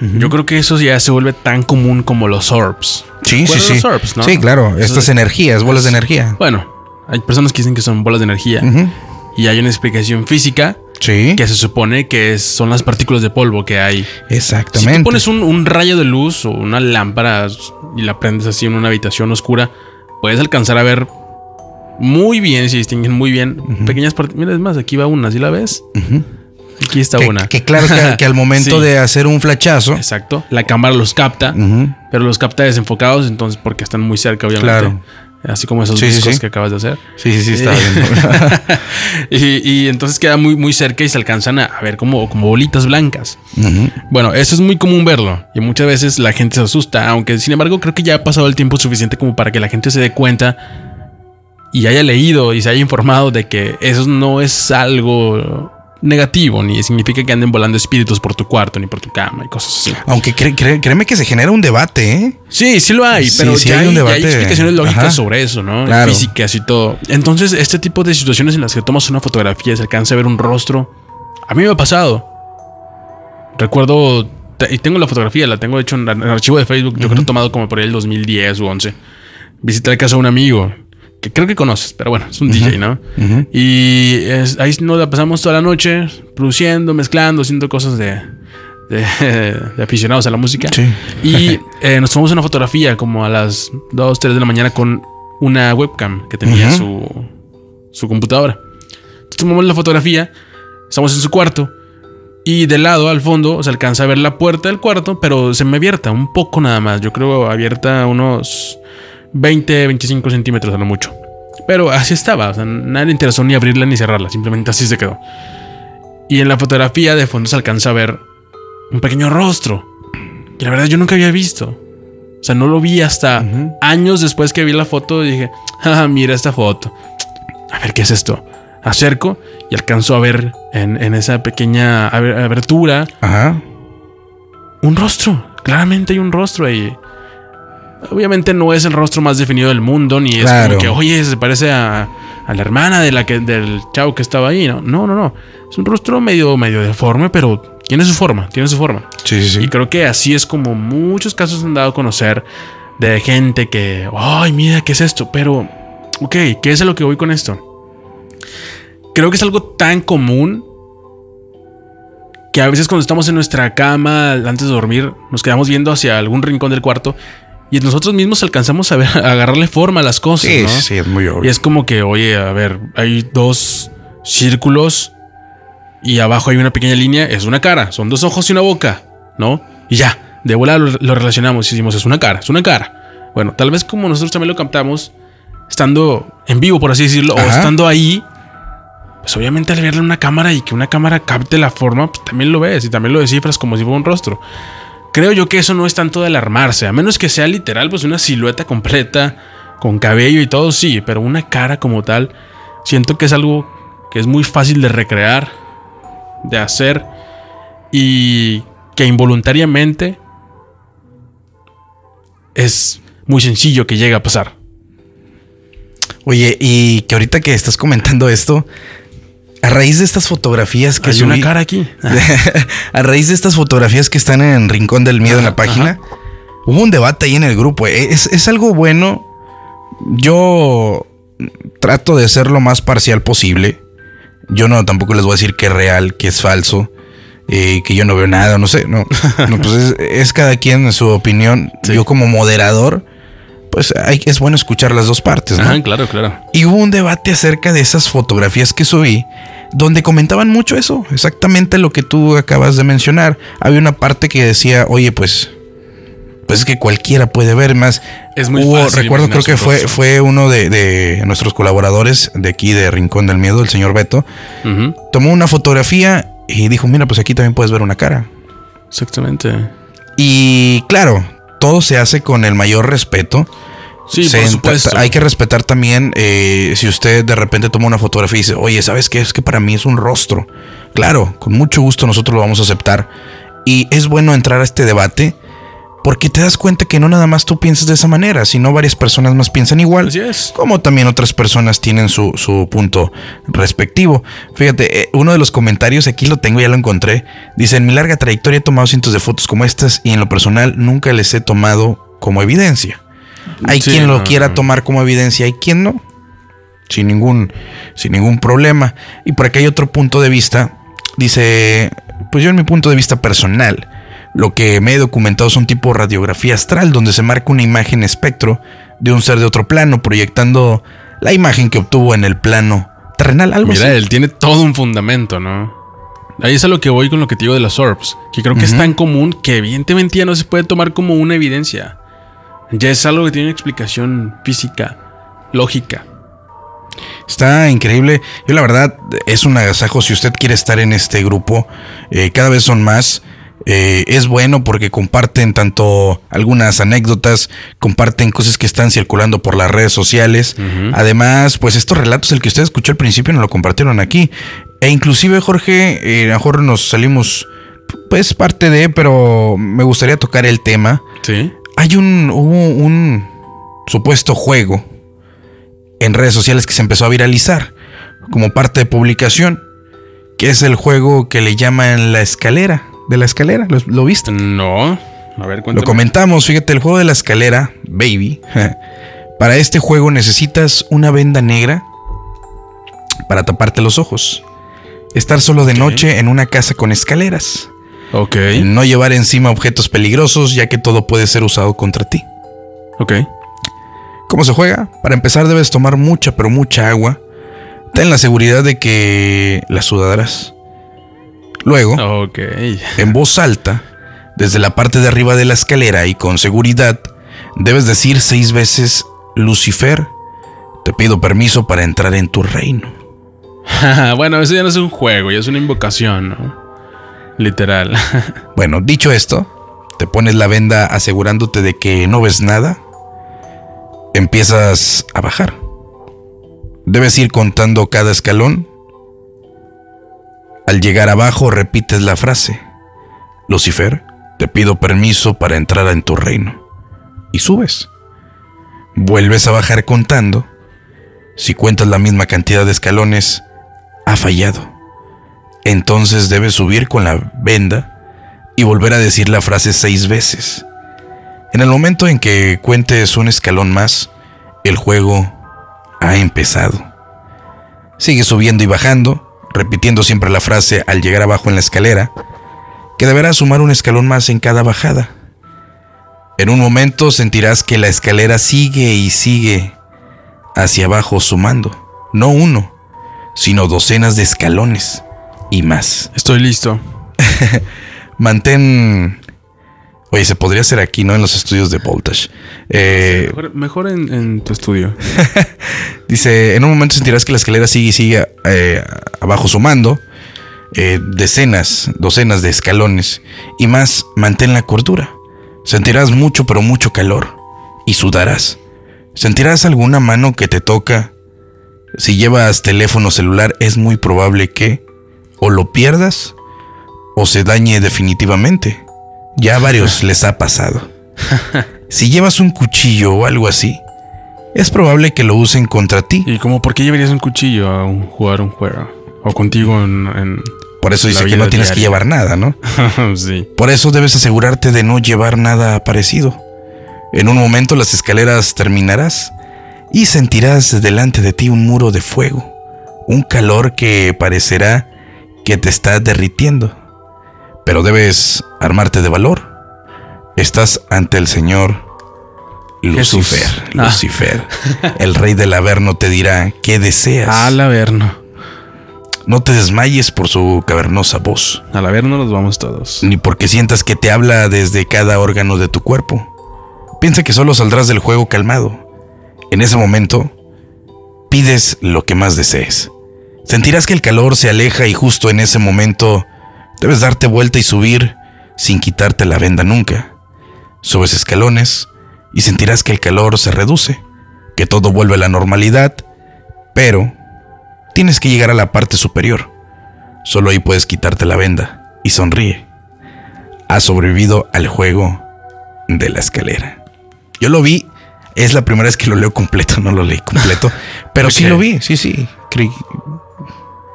Yo creo que eso ya se vuelve tan común como los orbs. Sí, sí, ¿Recuerdas sí. los orbs, no? Sí, claro, estas es- energías, bolas de energía. Bueno, hay personas que dicen que son bolas de energía. Y hay una explicación física Sí, que se supone que es- son las partículas de polvo que hay. Si exactamente. tú pones un, un rayo de luz o una lámpara y la prendes así en una habitación oscura, puedes alcanzar a ver muy bien, se distinguen muy bien pequeñas partículas. Mira, es más, aquí va una, ¿sí la ves? Aquí está que, una. que claro que, que al *laughs* momento Sí. de hacer un flachazo. Exacto. La cámara los capta, pero los capta desenfocados, entonces porque están muy cerca, obviamente. Claro. Así como esos Sí, discos sí. que acabas de hacer. Sí, sí, sí, está bien. *laughs* y, y entonces queda muy, muy cerca y se alcanzan a, ver como, como bolitas blancas. Bueno, eso es muy común verlo y muchas veces la gente se asusta, aunque sin embargo creo que ya ha pasado el tiempo suficiente como para que la gente se dé cuenta y haya leído y se haya informado de que eso no es algo negativo, ni significa que anden volando espíritus por tu cuarto, ni por tu cama y cosas así. Aunque cre- cre- créeme que se genera un debate, ¿eh? Sí, sí lo hay, pero sí ya, hay un explicaciones lógicas Ajá. sobre eso, ¿no? Claro. Físicas y todo. Entonces, este tipo de situaciones en las que tomas una fotografía y se alcanza a ver un rostro, a mí me ha pasado. Recuerdo, y tengo la fotografía, la tengo hecho en, el archivo de Facebook, yo creo que tomado como por ahí el 2010 u 11. Visité la casa de un amigo, que creo que conoces, pero bueno, es un DJ, ¿no? Y es- ahí nos la pasamos toda la noche produciendo, mezclando, haciendo cosas de, de, *laughs* de aficionados a la música. Sí. Y *laughs* eh, nos tomamos una fotografía como a las 2, 3 de la mañana con una webcam que tenía su, su computadora. Entonces, tomamos la fotografía, estamos en su cuarto y de lado al fondo se alcanza a ver la puerta del cuarto, pero se me abierta un poco nada más. Yo creo abierta unos 20, 25 centímetros a lo mucho. Pero así estaba, o sea, nadie le interesó ni abrirla ni cerrarla, simplemente así se quedó. Y en la fotografía de fondo se alcanza a ver un pequeño rostro. Que la verdad yo nunca había visto. O sea, no lo vi hasta años después que vi la foto y dije, ah, mira esta foto. A ver, ¿qué es esto? Acerco y alcanzo a ver en, en esa pequeña aber- abertura Ajá. un rostro. Claramente hay un rostro ahí. Obviamente no es el rostro más definido del mundo, ni es Claro. como que, oye, se parece a, a la hermana de la que, del chavo que estaba ahí. No, no, no, no. Es un rostro medio, medio deforme, pero tiene su forma, tiene su forma. Sí, sí, sí. Y creo que así es como muchos casos han dado a conocer de gente que, ay, mira, ¿qué es esto? Pero, ok, ¿qué es a lo que voy con esto? Creo que es algo tan común que a veces cuando estamos en nuestra cama antes de dormir nos quedamos viendo hacia algún rincón del cuarto y nosotros mismos alcanzamos a, ver, *laughs* a agarrarle forma a las cosas. Sí, ¿no? sí, sí, es muy obvio. Y es como que, oye, a ver, hay dos círculos y abajo hay una pequeña línea, es una cara, son dos ojos y una boca, ¿no? Y ya, de volada lo, lo relacionamos y decimos, es una cara, es una cara. Bueno, tal vez como nosotros también lo captamos, estando en vivo, por así decirlo, o estando ahí, pues obviamente al verle una cámara y que una cámara capte la forma, pues también lo ves y también lo descifras como si fuera un rostro. Creo yo que eso no es tanto de alarmarse, a menos que sea literal, pues una silueta completa, con cabello y todo, sí, pero una cara como tal, siento que es algo que es muy fácil de recrear, de hacer y que involuntariamente es muy sencillo que llegue a pasar. Oye, y que ahorita que estás comentando esto, a raíz de estas fotografías que Hay subí, una cara aquí. *laughs* a raíz de estas fotografías que están en Rincón del Miedo en la Ajá, página, hubo un debate ahí en el grupo. eh, Es, es algo bueno. Yo trato de ser lo más parcial posible. Yo no tampoco les voy a decir que es real, que es falso, eh, que yo no veo nada, no sé. No, *laughs* No, pues es, es cada quien en su opinión. Sí. Yo como moderador, pues hay, es bueno escuchar las dos partes, ¿no? Ajá, claro, claro. Y hubo un debate acerca de esas fotografías que subí, donde comentaban mucho eso, exactamente lo que tú acabas de mencionar. Había una parte que decía, oye, pues, pues es que cualquiera puede ver más. Es muy Hubo, fácil recuerdo, creo que fue, fue uno de, de nuestros colaboradores de aquí de Rincón del Miedo, el señor Beto, tomó una fotografía y dijo, mira, pues aquí también puedes ver una cara. Exactamente. Y claro, todo se hace con el mayor respeto. Sí, por supuesto. Hay que respetar también eh, si usted de repente toma una fotografía y dice, oye, ¿sabes qué? Es que para mí es un rostro. Claro, con mucho gusto nosotros lo vamos a aceptar. Y es bueno entrar a este debate porque te das cuenta que no nada más tú piensas de esa manera, sino varias personas más piensan igual. Así es. Como también otras personas tienen su, su punto respectivo. Fíjate, eh, uno de los comentarios, aquí lo tengo, ya lo encontré. Dice, en mi larga trayectoria he tomado cientos de fotos como estas y en lo personal nunca les he tomado como evidencia. Hay Sí, quien lo no, quiera no. tomar como evidencia, hay quien no. Sin ningún, sin ningún problema. Y por acá hay otro punto de vista. Dice, pues yo en mi punto de vista personal, lo que me he documentado son tipo radiografía astral, donde se marca una imagen espectro de un ser de otro plano, proyectando la imagen que obtuvo en el plano terrenal, algo Mira, así. él tiene todo un fundamento, ¿no? Ahí es a lo que voy con lo que te digo de las orbs, que creo que es tan común que evidentemente ya no se puede tomar como una evidencia. Ya es algo que tiene una explicación física, lógica. Está increíble. Yo la verdad es un agasajo si usted quiere estar en este grupo. eh, cada vez son más. Eh, es bueno porque comparten tanto algunas anécdotas, comparten cosas que están circulando por las redes sociales. Además, pues estos relatos, el que usted escuchó al principio, nos lo compartieron aquí. E inclusive, Jorge, eh, a mejor nos salimos, pues parte de, pero me gustaría tocar el tema. Sí. Hay un, hubo un supuesto juego en redes sociales que se empezó a viralizar como parte de publicación, que es el juego que le llaman la escalera, de la escalera, ¿lo, lo viste? No. A ver, Lo cuéntame. comentamos, fíjate, el juego de la escalera, baby. *laughs* Para este juego necesitas una venda negra para taparte los ojos. Estar solo de noche en una casa con escaleras. Ok. No llevar encima objetos peligrosos, ya que todo puede ser usado contra ti. Ok. ¿Cómo se juega? Para empezar debes tomar mucha, pero mucha agua. Ten la seguridad de que la sudarás. Luego, Ok. en voz alta, desde la parte de arriba de la escalera y con seguridad, debes decir seis veces, Lucifer, te pido permiso para entrar en tu reino. *laughs* bueno, eso ya no es un juego, ya es una invocación, ¿no? Literal. *laughs* Bueno, dicho esto, te pones la venda asegurándote de que no ves nada. Empiezas a bajar. Debes ir contando cada escalón. Al llegar abajo repites la frase. Lucifer, te pido permiso para entrar en tu reino. y subes. Vuelves a bajar contando. Si cuentas la misma cantidad de escalones, ha fallado. Entonces debes subir con la venda y volver a decir la frase seis veces. En el momento en que cuentes un escalón más, el juego ha empezado. Sigue subiendo y bajando, repitiendo siempre la frase al llegar abajo en la escalera, que deberás sumar un escalón más en cada bajada. En un momento sentirás que la escalera sigue y sigue hacia abajo sumando, no uno, sino docenas de escalones y más. Estoy listo. *laughs* Mantén... Oye, se podría hacer aquí, ¿no? En los estudios de Voltage. Eh, Mejor, mejor en, en tu estudio. *laughs* Dice, en un momento sentirás que la escalera sigue y sigue eh, abajo sumando. eh, decenas, docenas de escalones. Y más, mantén la cordura. Sentirás mucho, pero mucho calor. Y sudarás. Sentirás alguna mano que te toca. Si llevas teléfono celular, es muy probable que o lo pierdas o se dañe definitivamente. Ya a varios *laughs* les ha pasado. Si llevas un cuchillo o algo así, es probable que lo usen contra ti. ¿Y como por qué llevarías un cuchillo a un, jugar un juego? O contigo en... en- Por eso dice que no tienes que llevar nada, ¿no? *laughs* sí. Por eso debes asegurarte de no llevar nada parecido. En un momento las escaleras terminarás y sentirás delante de ti un muro de fuego, un calor que parecerá que te está derritiendo. Pero debes armarte de valor. Estás ante el Señor Jesús. Lucifer. Ah. Lucifer. El rey del Averno te dirá qué deseas. Al Averno. No te desmayes por su cavernosa voz. Al Averno nos vamos todos. ni porque sientas que te habla desde cada órgano de tu cuerpo. Piensa que solo saldrás del juego calmado. En ese momento, pides lo que más desees. Sentirás que el calor se aleja y justo en ese momento debes darte vuelta y subir sin quitarte la venda nunca. Subes escalones y sentirás que el calor se reduce, que todo vuelve a la normalidad, pero tienes que llegar a la parte superior. Solo ahí puedes quitarte la venda y sonríe. Has sobrevivido al juego de la escalera. Yo lo vi, es la primera vez que lo leo completo, *laughs* no lo leí completo, pero sí lo vi, sí, sí. Creí-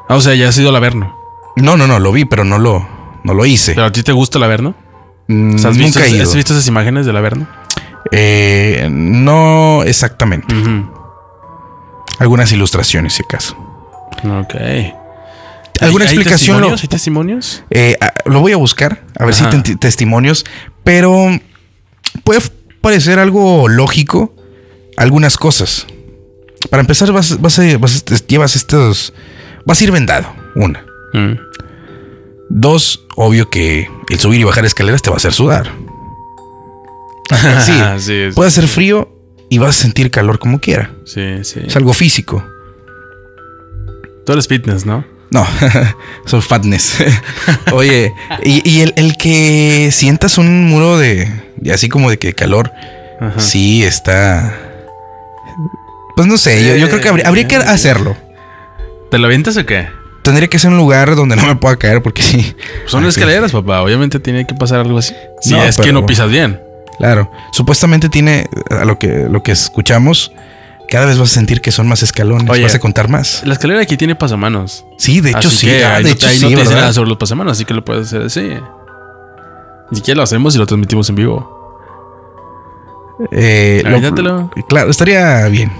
Ah, o sea, ya has ido al Averno. No, no, no, lo vi, pero no lo, no lo hice. ¿Pero a ti te gusta el Averno? Mm, O sea, ¿Has visto, Nunca he ido. ¿Has visto esas imágenes del Averno? Eh, no exactamente. Algunas ilustraciones, si acaso. Ok. ¿Alguna ¿Hay- hay explicación? Lo, testimonios? ¿Hay testimonios? eh, ah, lo voy a buscar, a ver Ajá. si hay testimonios, pero puede parecer algo lógico algunas cosas. Para empezar, vas, vas a, vas a- llevas estos. Vas a ir vendado, una. Mm. Dos, obvio que el subir y bajar escaleras te va a hacer sudar. Sí, *laughs* sí, puede hacer frío y vas a sentir calor como quiera. sí, sí. Es algo físico. Tú eres fitness, ¿no? No, *laughs* soy fatness. *laughs* Oye, y, y el, el que sientas un muro de, de así como de que calor, Ajá. sí está. Pues no sé, yo, yo creo que habría, habría que hacerlo. ¿Te lo avientas o qué? Tendría que ser un lugar donde no me pueda caer porque sí. Son sí. escaleras, papá. Obviamente tiene que pasar algo así. Si No, es que no pisas bien. Claro. Supuestamente tiene, a lo que, lo que escuchamos, cada vez vas a sentir que son más escalones, Oye. vas a contar más. La escalera aquí tiene pasamanos. Sí, de hecho Así sí. que ah, ahí de no, hecho ahí sí, no te dice ¿verdad? nada sobre los pasamanos, así que lo puedes hacer así. Ni siquiera lo hacemos y lo transmitimos en vivo. Eh, lo- claro, estaría bien.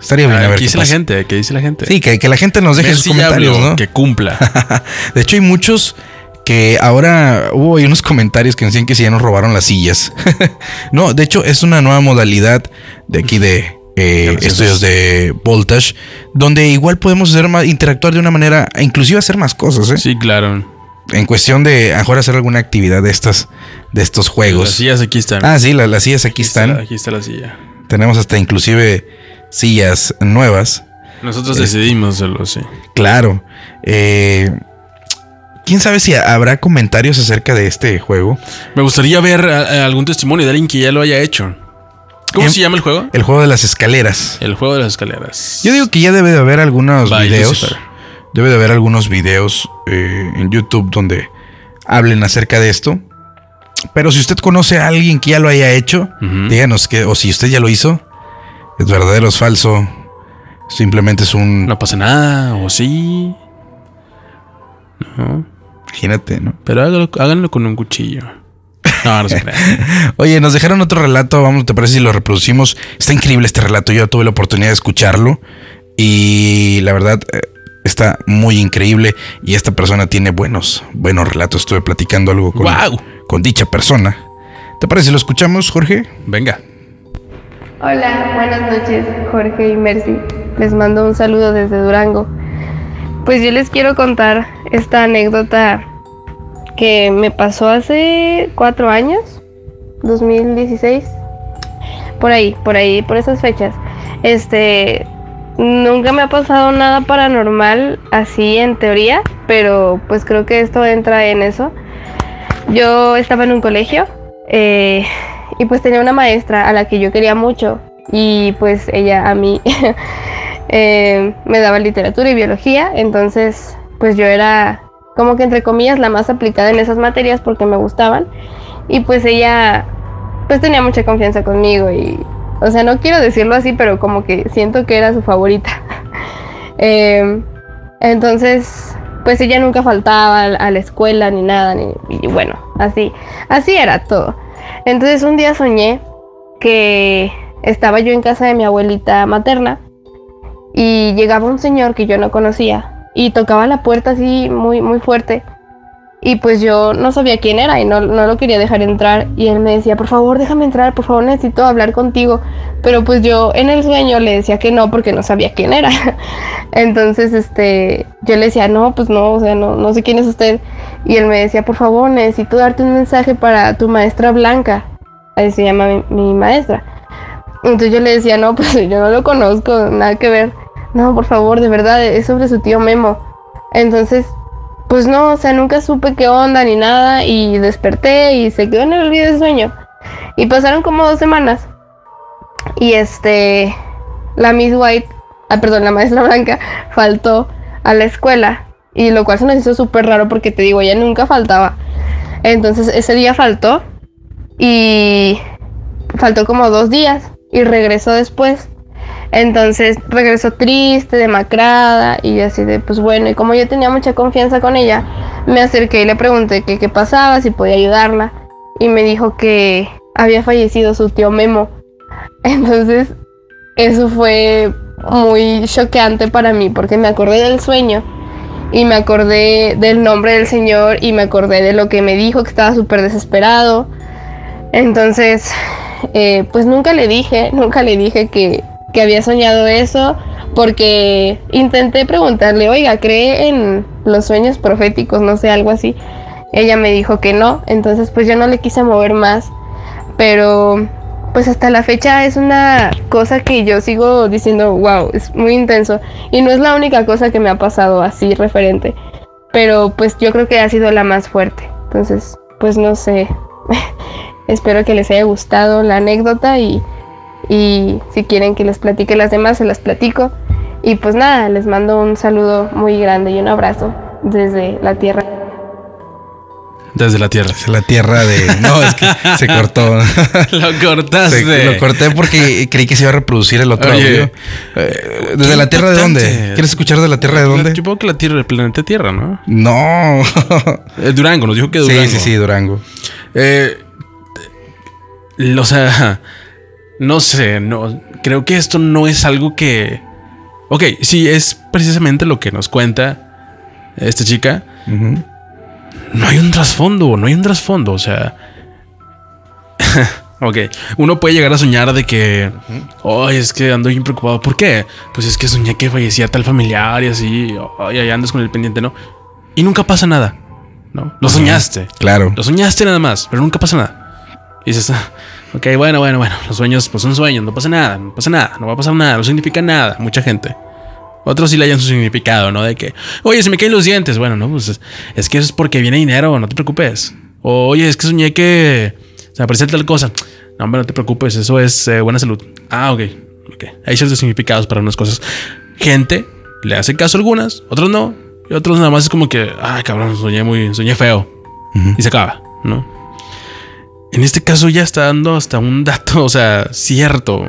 Estaría bien a Ah, ver ¿Qué dice la gente? ¿Qué dice la gente? Sí, que, que la gente nos deje sus comentarios, hablo, ¿no? Que cumpla. *laughs* De hecho, hay muchos que ahora hubo ahí unos comentarios que decían que si ya nos robaron las sillas. *laughs* no, de hecho, es una nueva modalidad de aquí de eh, estudios de Voltage, donde igual podemos hacer más, interactuar de una manera, e inclusive hacer más cosas, ¿eh? sí, claro. En cuestión de a mejor hacer alguna actividad de estas, de estos Las juegos. sillas aquí están. Ah, sí, la- las sillas aquí está están. aquí está la silla. Tenemos hasta inclusive sillas nuevas. Nosotros decidimos hacerlo, sí. Claro. Eh, ¿Quién sabe si habrá comentarios acerca de este juego? Me gustaría ver a- a algún testimonio de alguien que ya lo haya hecho. ¿Cómo Em- se llama el juego? El juego de las escaleras. El juego de las escaleras. Yo digo que ya debe de haber algunos videos. Lucifer. Debe de haber algunos videos eh, en YouTube donde hablen acerca de esto. Pero si usted conoce a alguien que ya lo haya hecho, díganos que, o si usted ya lo hizo, es verdadero, es falso, simplemente es un... No pasa nada, o sí. No. Imagínate, ¿no? Pero hágalo, háganlo con un cuchillo. No, no se crea. *laughs* Oye, nos dejaron otro relato, vamos, ¿te parece si lo reproducimos? Está increíble este relato, yo tuve la oportunidad de escucharlo y la verdad eh, está muy increíble y esta persona tiene buenos, buenos relatos. Estuve platicando algo con, ¡Guau! con dicha persona. ¿Te parece si lo escuchamos, Jorge? Venga. Hola, buenas noches, Jorge y Mercy. Les mando un saludo desde Durango. Pues yo les quiero contar esta anécdota que me pasó hace cuatro años, 2016. Por ahí, por ahí, por esas fechas. Este, nunca me ha pasado nada paranormal así en teoría, pero pues creo que esto entra en eso. Yo estaba en un colegio eh, y pues tenía una maestra a la que yo quería mucho. Y pues ella a mí *laughs* eh, me daba literatura y biología, entonces pues yo era como que entre comillas la más aplicada en esas materias porque me gustaban. Y pues ella pues tenía mucha confianza conmigo y o sea no quiero decirlo así pero como que siento que era su favorita. *laughs* Eh, entonces pues ella nunca faltaba a la- escuela ni nada ni, y bueno así así era todo entonces un día soñé que estaba yo en casa de mi abuelita materna y llegaba un señor que yo no conocía y tocaba la puerta así muy muy fuerte y pues yo no sabía quién era y no, no lo quería dejar entrar. Y él me decía por favor déjame entrar por favor necesito hablar contigo pero pues yo en el sueño le decía que no porque no sabía quién era. *laughs* Entonces este yo le decía no pues no o sea no, no sé quién es usted y él me decía por favor necesito darte un mensaje para tu maestra Blanca así se llama mi, mi maestra. Entonces yo le decía no pues *laughs* yo no lo conozco nada que ver no por favor de verdad es sobre su tío Memo entonces pues no, o sea, nunca supe qué onda ni nada y desperté y se quedó en el olvido del sueño. Y pasaron como dos semanas. Y este, la Miss White, ah, perdón, la maestra Blanca *laughs* faltó a la escuela. Y lo cual se nos hizo súper raro porque te digo, ella nunca faltaba. Entonces ese día faltó y faltó como dos días y regresó después. Entonces regresó triste, demacrada y así de, pues bueno, y como yo tenía mucha confianza con ella, me acerqué y le pregunté qué pasaba, si podía ayudarla. Y me dijo que había fallecido su tío Memo. *laughs* Entonces eso fue muy choqueante para mí porque me acordé del sueño y me acordé del nombre del señor y me acordé de lo que me dijo, que estaba súper desesperado. Entonces, eh, pues nunca le dije, nunca le dije que, que había soñado eso, porque intenté preguntarle, oiga, ¿cree en los sueños proféticos? No sé, algo así. Ella me dijo que no, entonces pues yo no le quise mover más, pero pues hasta la fecha es una cosa que yo sigo diciendo, wow, es muy intenso. Y no es la única cosa que me ha pasado así referente, pero pues yo creo que ha sido la más fuerte. Entonces, pues no sé. *laughs* Espero que les haya gustado la anécdota y, y si quieren que les platique las demás, se las platico. Y pues nada, les mando un saludo muy grande y un abrazo desde la tierra. Desde la tierra. Es la tierra de... No, es que se *laughs* cortó. Lo cortaste. Se- lo corté porque creí que se iba a reproducir el otro Oye, audio. Eh, ¿Desde la tierra de dónde? ¿Quieres escuchar de la tierra de dónde? Supongo que la tierra, el planeta Tierra, ¿no? No. *laughs* Eh, Durango, nos dijo que Durango. sí, sí, sí, Durango. Eh, o sea, no sé, no, creo que esto no es algo que... Ok, sí, es precisamente lo que nos cuenta esta chica. No hay un trasfondo, no hay un trasfondo, o sea... *laughs* ok, uno puede llegar a soñar de que... Ay, es que ando bien preocupado. ¿Por qué? Pues es que soñé que fallecía tal familiar y así. Ay, ahí andas con el pendiente, ¿no? Y nunca pasa nada, ¿no? Lo soñaste. Claro. Lo soñaste nada más, pero nunca pasa nada. Y dices, ah, ok, bueno, bueno, bueno, los sueños pues son sueños, no pasa nada, no pasa nada, no va a pasar nada, no significa nada, mucha gente. Otros sí le hayan su significado, ¿no? De que, oye, se me caen los dientes. Bueno, no, pues es, que eso es porque viene dinero, no te preocupes. O, oye, es que soñé que se me aparecía tal cosa. No, hombre, no te preocupes, eso es eh, buena salud. Ah, ok, ok. Hay ciertos significados para unas cosas. Gente le hace caso a algunas, otros no. Y otros nada más es como que, ay, cabrón, soñé muy, soñé feo. Y se acaba, ¿no? En este caso ya está dando hasta un dato, *laughs* o sea, cierto.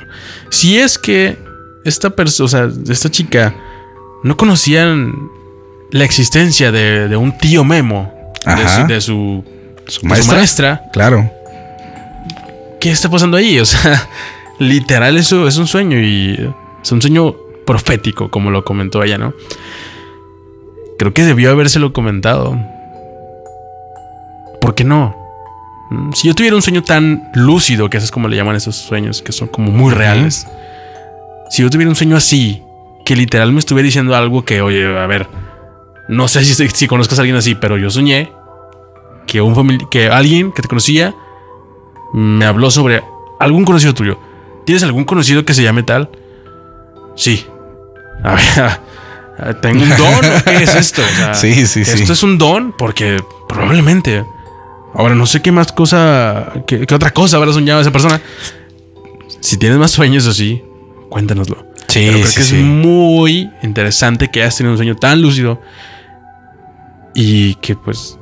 Si es que esta persona, o sea, esta chica no conocían la existencia de, de un tío Memo, de su, de su, Su de su maestra. maestra. Claro. ¿Qué está pasando ahí? *laughs* O sea, literal eso es un sueño y es un sueño profético, como lo comentó ella, ¿no? Creo que debió habérselo comentado. ¿Por qué no? Mm, Si yo tuviera un sueño tan lúcido, que eso es como le llaman esos sueños, que son como muy reales. Si yo tuviera un sueño así, que literal me estuviera diciendo algo que, oye, a ver, no sé si, si conozcas a alguien así, pero yo soñé que, un que alguien que te conocía me habló sobre algún conocido tuyo. ¿Tienes algún conocido que se llame tal? Sí. A ver, *laughs* ¿tengo un don qué es esto? O sea, *laughs* Sí, sí, sí. Esto es un don porque probablemente. Ahora no sé qué más cosa, qué, qué otra cosa habrá soñado esa persona. Si tienes más sueños así, cuéntanoslo. Sí, Pero creo sí, que es sí. muy interesante que hayas tenido un sueño tan lúcido y que pues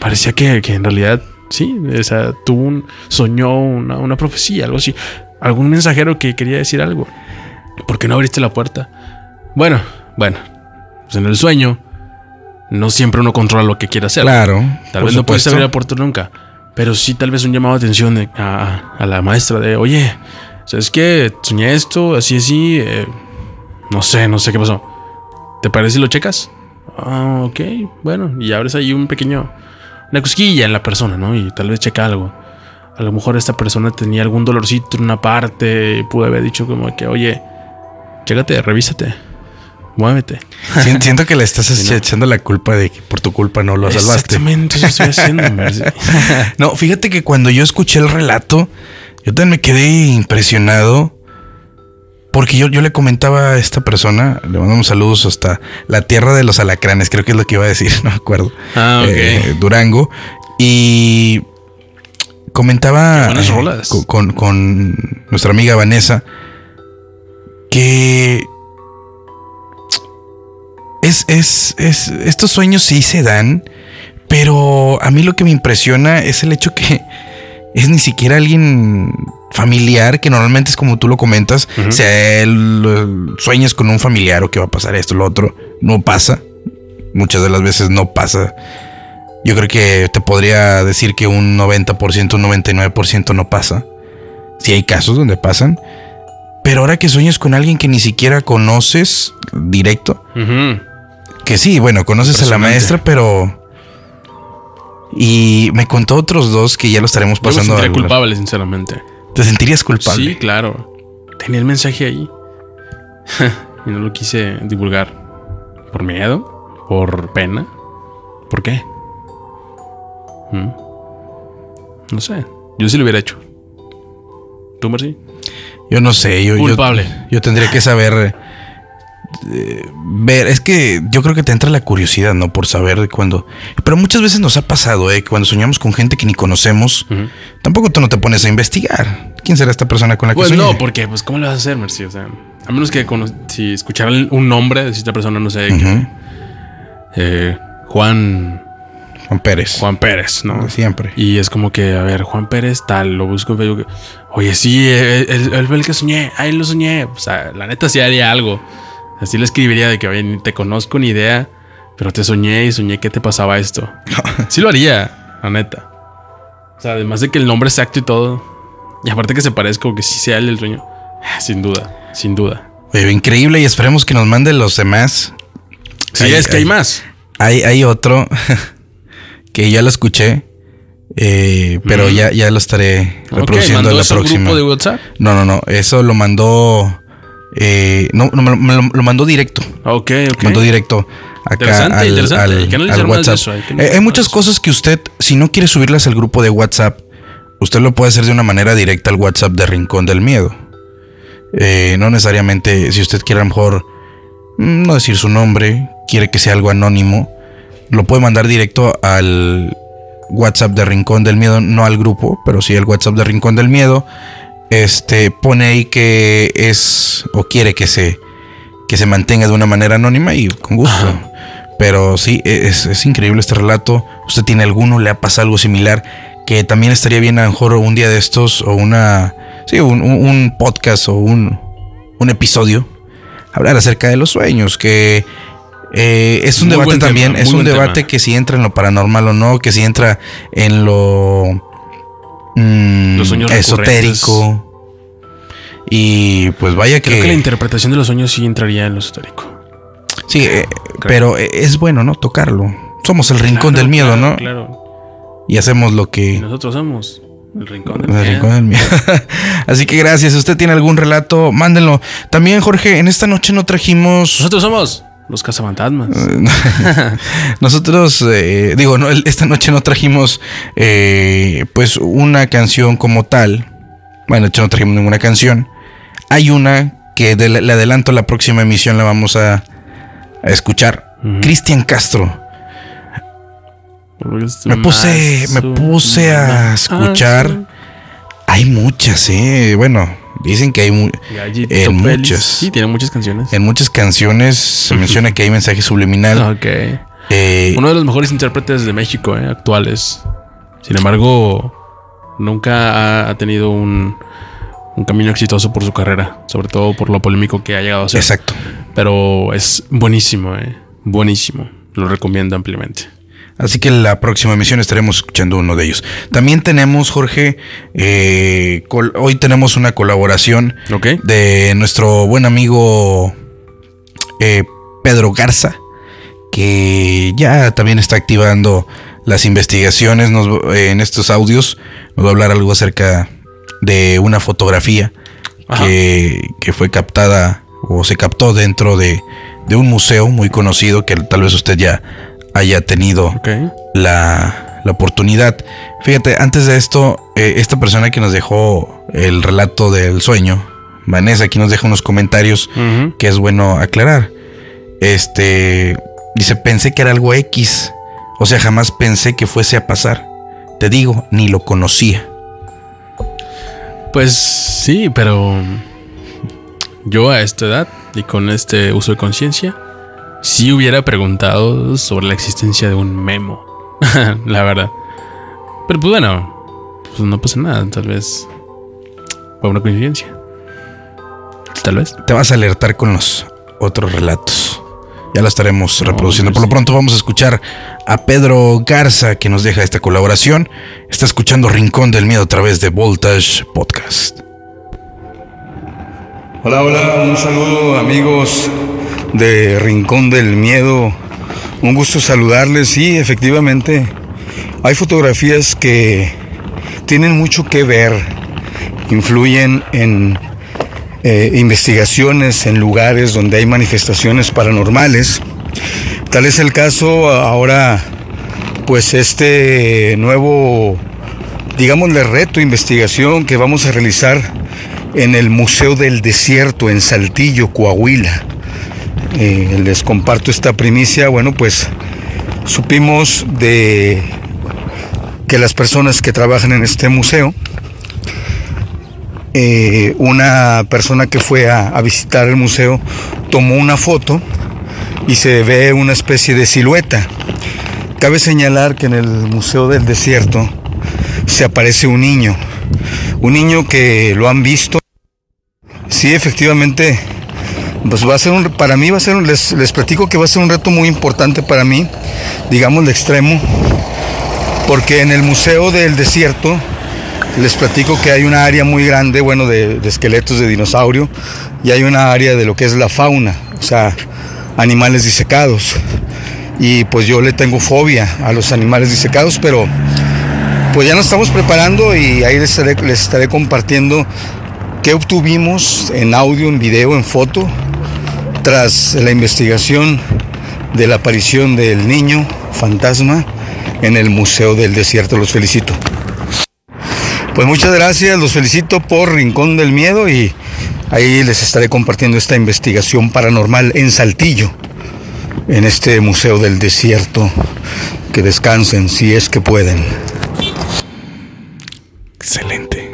parecía que, que en realidad sí, o sea, tuvo un, soñó una, una profecía, algo así, algún mensajero que quería decir algo. ¿Por qué no abriste la puerta? Bueno, bueno, pues en el sueño no siempre uno controla lo que quiere hacer. Claro. Tal vez no puedes abrir la puerta nunca. Pero sí, tal vez un llamado de atención de- a, a la maestra de, oye, ¿sabes qué? Soñé esto, así, así. eh, no sé, no sé qué pasó. ¿Te parece si lo checas? Ah, ok, bueno. Y abres ahí un pequeño, una cosquilla en la persona, ¿no? Y tal vez checa algo. A lo mejor esta persona tenía algún dolorcito en una parte y pudo haber dicho como que, oye, chécate, revísate, muévete. Sien- Siento que le estás *laughs* echando la culpa de que por tu culpa no lo salvaste. Exactamente, eso estoy haciendo, *laughs* Mercy. No, fíjate que cuando yo escuché el relato, yo también me quedé impresionado. Porque yo, yo le comentaba a esta persona, le mandamos saludos hasta la tierra de los alacranes, creo que es lo que iba a decir, *laughs* no me acuerdo. Ah, ok. Eh, Durango. Y comentaba eh, con- con nuestra amiga Vanessa que es, es, es, estos sueños sí se dan, pero a mí lo que me impresiona es el hecho que *laughs* es ni siquiera alguien familiar, que normalmente es como tú lo comentas, Ujú. sea el, el- sueñas con un familiar o que va a pasar esto, lo otro, no pasa. Muchas de las veces no pasa. Yo creo que te podría decir que un 90%, un 99% no pasa. Si hay casos donde pasan. Pero ahora que sueñas con alguien que ni siquiera conoces directo. Que sí, bueno, conoces a la maestra, pero. Y me contó otros dos que ya lo estaremos Yo me pasando. sentiría hablar. culpable, sinceramente. ¿Te sentirías culpable? Sí, claro. Tenía el mensaje ahí. *laughs* y no lo quise divulgar. ¿Por miedo? ¿Por pena? ¿Por qué? ¿Mm? No sé. Yo sí lo hubiera hecho. ¿Tú, Mercy? Yo no sé, yo, yo- Culpable. Yo, tendría que saber. Eh, ver, es que yo creo que te entra la curiosidad, ¿no? Por saber cuando. Pero muchas veces nos ha pasado, ¿eh? que Cuando soñamos con gente que ni conocemos, tampoco tú no te pones a investigar. ¿Quién será esta persona con la que Pues soñé? no, porque, pues, ¿cómo le vas a hacer, Mercy? O sea, a menos que si escucharan un nombre de esta persona, no sé, que, eh, Juan, Juan Pérez. Juan Pérez, ¿no? De siempre. Y es como que, a ver, Juan Pérez tal, lo busco en Facebook. Oye, sí, él, él- él fue el que soñé, ahí lo soñé. O sea, la neta sí haría algo. Así le escribiría de que, oye, ni te conozco ni idea, pero te soñé y soñé que te pasaba esto. *laughs* Sí lo haría, la neta. O sea, además de que el nombre exacto y todo. Y aparte que se parezca o que sí sea él el sueño. Sin duda, sin duda. Oye, increíble y esperemos que nos mande los demás. Sí, Hay- es que hay hay- más. Hay, hay otro *laughs* que ya lo escuché, eh, pero Mm. ya, ya lo estaré reproduciendo ¿mandó en la eso próxima. grupo de WhatsApp? No, no, no. Eso lo mandó. Eh, no, no, me lo, me lo- lo mandó directo. Ok, ok. Mandó directo acá Interesante, al, interesante. al- Hay que analizar al más de WhatsApp. eso, hay que Eh, analizar hay muchas cosas que usted, si no quiere subirlas al grupo de WhatsApp, usted lo puede hacer de una manera directa al WhatsApp de Rincón del Miedo. Eh, no necesariamente, si usted quiere a lo mejor mm, no decir su nombre, quiere que sea algo anónimo, lo puede mandar directo al WhatsApp de Rincón del Miedo, no al grupo, pero sí al WhatsApp de Rincón del Miedo. Este pone ahí que es o quiere que se que se mantenga de una manera anónima y con gusto. Pero sí, es, es increíble este relato. ¿Usted tiene alguno? ¿Le ha pasado algo similar? que también estaría bien a lo mejor un día de estos o una, sí, un, un- podcast o un, un episodio, hablar acerca de los sueños, que eh, es un Muy debate tema, también, es un debate tema. que si entra en lo paranormal o no, que si entra en lo mm, Los sueños esotérico. Y pues vaya Creo que la que... interpretación de los sueños sí entraría en lo esotérico. Sí, eh, pero eh, es bueno, ¿no? Tocarlo. Somos el rincón Claro, del miedo, ¿no? Claro. Y hacemos lo que... nosotros somos el rincón del El miedo. rincón del miedo. *laughs* Así que gracias. Si usted tiene algún relato, mándenlo. También, Jorge, en esta noche no trajimos... Nosotros somos los cazafantasmas. *laughs* Nosotros, eh, digo, no, esta noche no trajimos eh, pues una canción como tal. Bueno, de hecho no trajimos ninguna canción. Hay una que de- le adelanto la próxima emisión la vamos a, a escuchar. Cristian Castro. Me puse, me puse a escuchar. Hay muchas, eh. Bueno, dicen que hay mu- en muchas. Sí, tiene muchas canciones. en muchas canciones se menciona que hay mensaje subliminal. Ok. Eh, Uno de los mejores intérpretes de México, eh, actuales. Sin embargo, nunca ha, ha tenido un, un camino exitoso por su carrera. Sobre todo por lo polémico que ha llegado a ser. exacto. Pero es buenísimo, eh. Buenísimo. Lo recomiendo ampliamente. Así que la próxima emisión estaremos escuchando uno de ellos. También tenemos, Jorge, eh, hoy tenemos una colaboración de nuestro buen amigo eh, Pedro Garza, que ya también está activando las investigaciones nos- eh, en estos audios. Nos va a hablar algo acerca de una fotografía que, que fue captada o se captó dentro de, de un museo muy conocido que tal vez usted ya haya tenido la, la oportunidad. Fíjate, antes de esto, eh, esta persona que nos dejó el relato del sueño, Vanessa, aquí nos deja unos comentarios que es bueno aclarar. Este dice: Pensé que era algo X. O sea, jamás pensé que fuese a pasar. Te digo, ni lo conocía. Pues sí, pero yo a esta edad y con este uso de conciencia, sí hubiera preguntado sobre la existencia de un memo. *laughs* la verdad. Pero pues bueno, pues no pasa nada, tal vez fue una coincidencia. Tal vez. Te vas a alertar con los otros relatos. Ya lo estaremos No, reproduciendo. Por lo pronto vamos a escuchar a Pedro Garza que nos deja esta colaboración. Está escuchando Rincón del Miedo a través de Voltage Podcast. Hola, hola, un saludo amigos de Rincón del Miedo. Un gusto saludarles. Sí, efectivamente, hay fotografías que tienen mucho que ver, influyen en eh, investigaciones en lugares donde hay manifestaciones paranormales. Tal es el caso ahora, pues este nuevo, digámosle, reto, investigación que vamos a realizar en el Museo del Desierto en Saltillo, Coahuila. Eh, les comparto esta primicia. Bueno, pues supimos de que las personas que trabajan en este museo, eh, una persona que fue a, a visitar el museo tomó una foto y se ve una especie de silueta. Cabe señalar que en el Museo del Desierto se aparece un niño, un niño que lo han visto. Sí, efectivamente, pues va a ser un, para mí va a ser, un- les, les platico que va a ser un reto muy importante para mí, digamos de extremo, porque en el Museo del Desierto les platico que hay una área muy grande, bueno, de, esqueletos de dinosaurio y hay una área de lo que es la fauna, o sea, animales disecados. Y pues yo le tengo fobia a los animales disecados, pero pues ya nos estamos preparando y ahí les estaré compartiendo qué obtuvimos en audio, en video, en foto, tras la investigación de la aparición del niño fantasma en el Museo del Desierto. Los felicito. Pues muchas gracias, los felicito por Rincón del Miedo y ahí les estaré compartiendo esta investigación paranormal en Saltillo, en este Museo del Desierto. Que descansen si es que pueden. Excelente.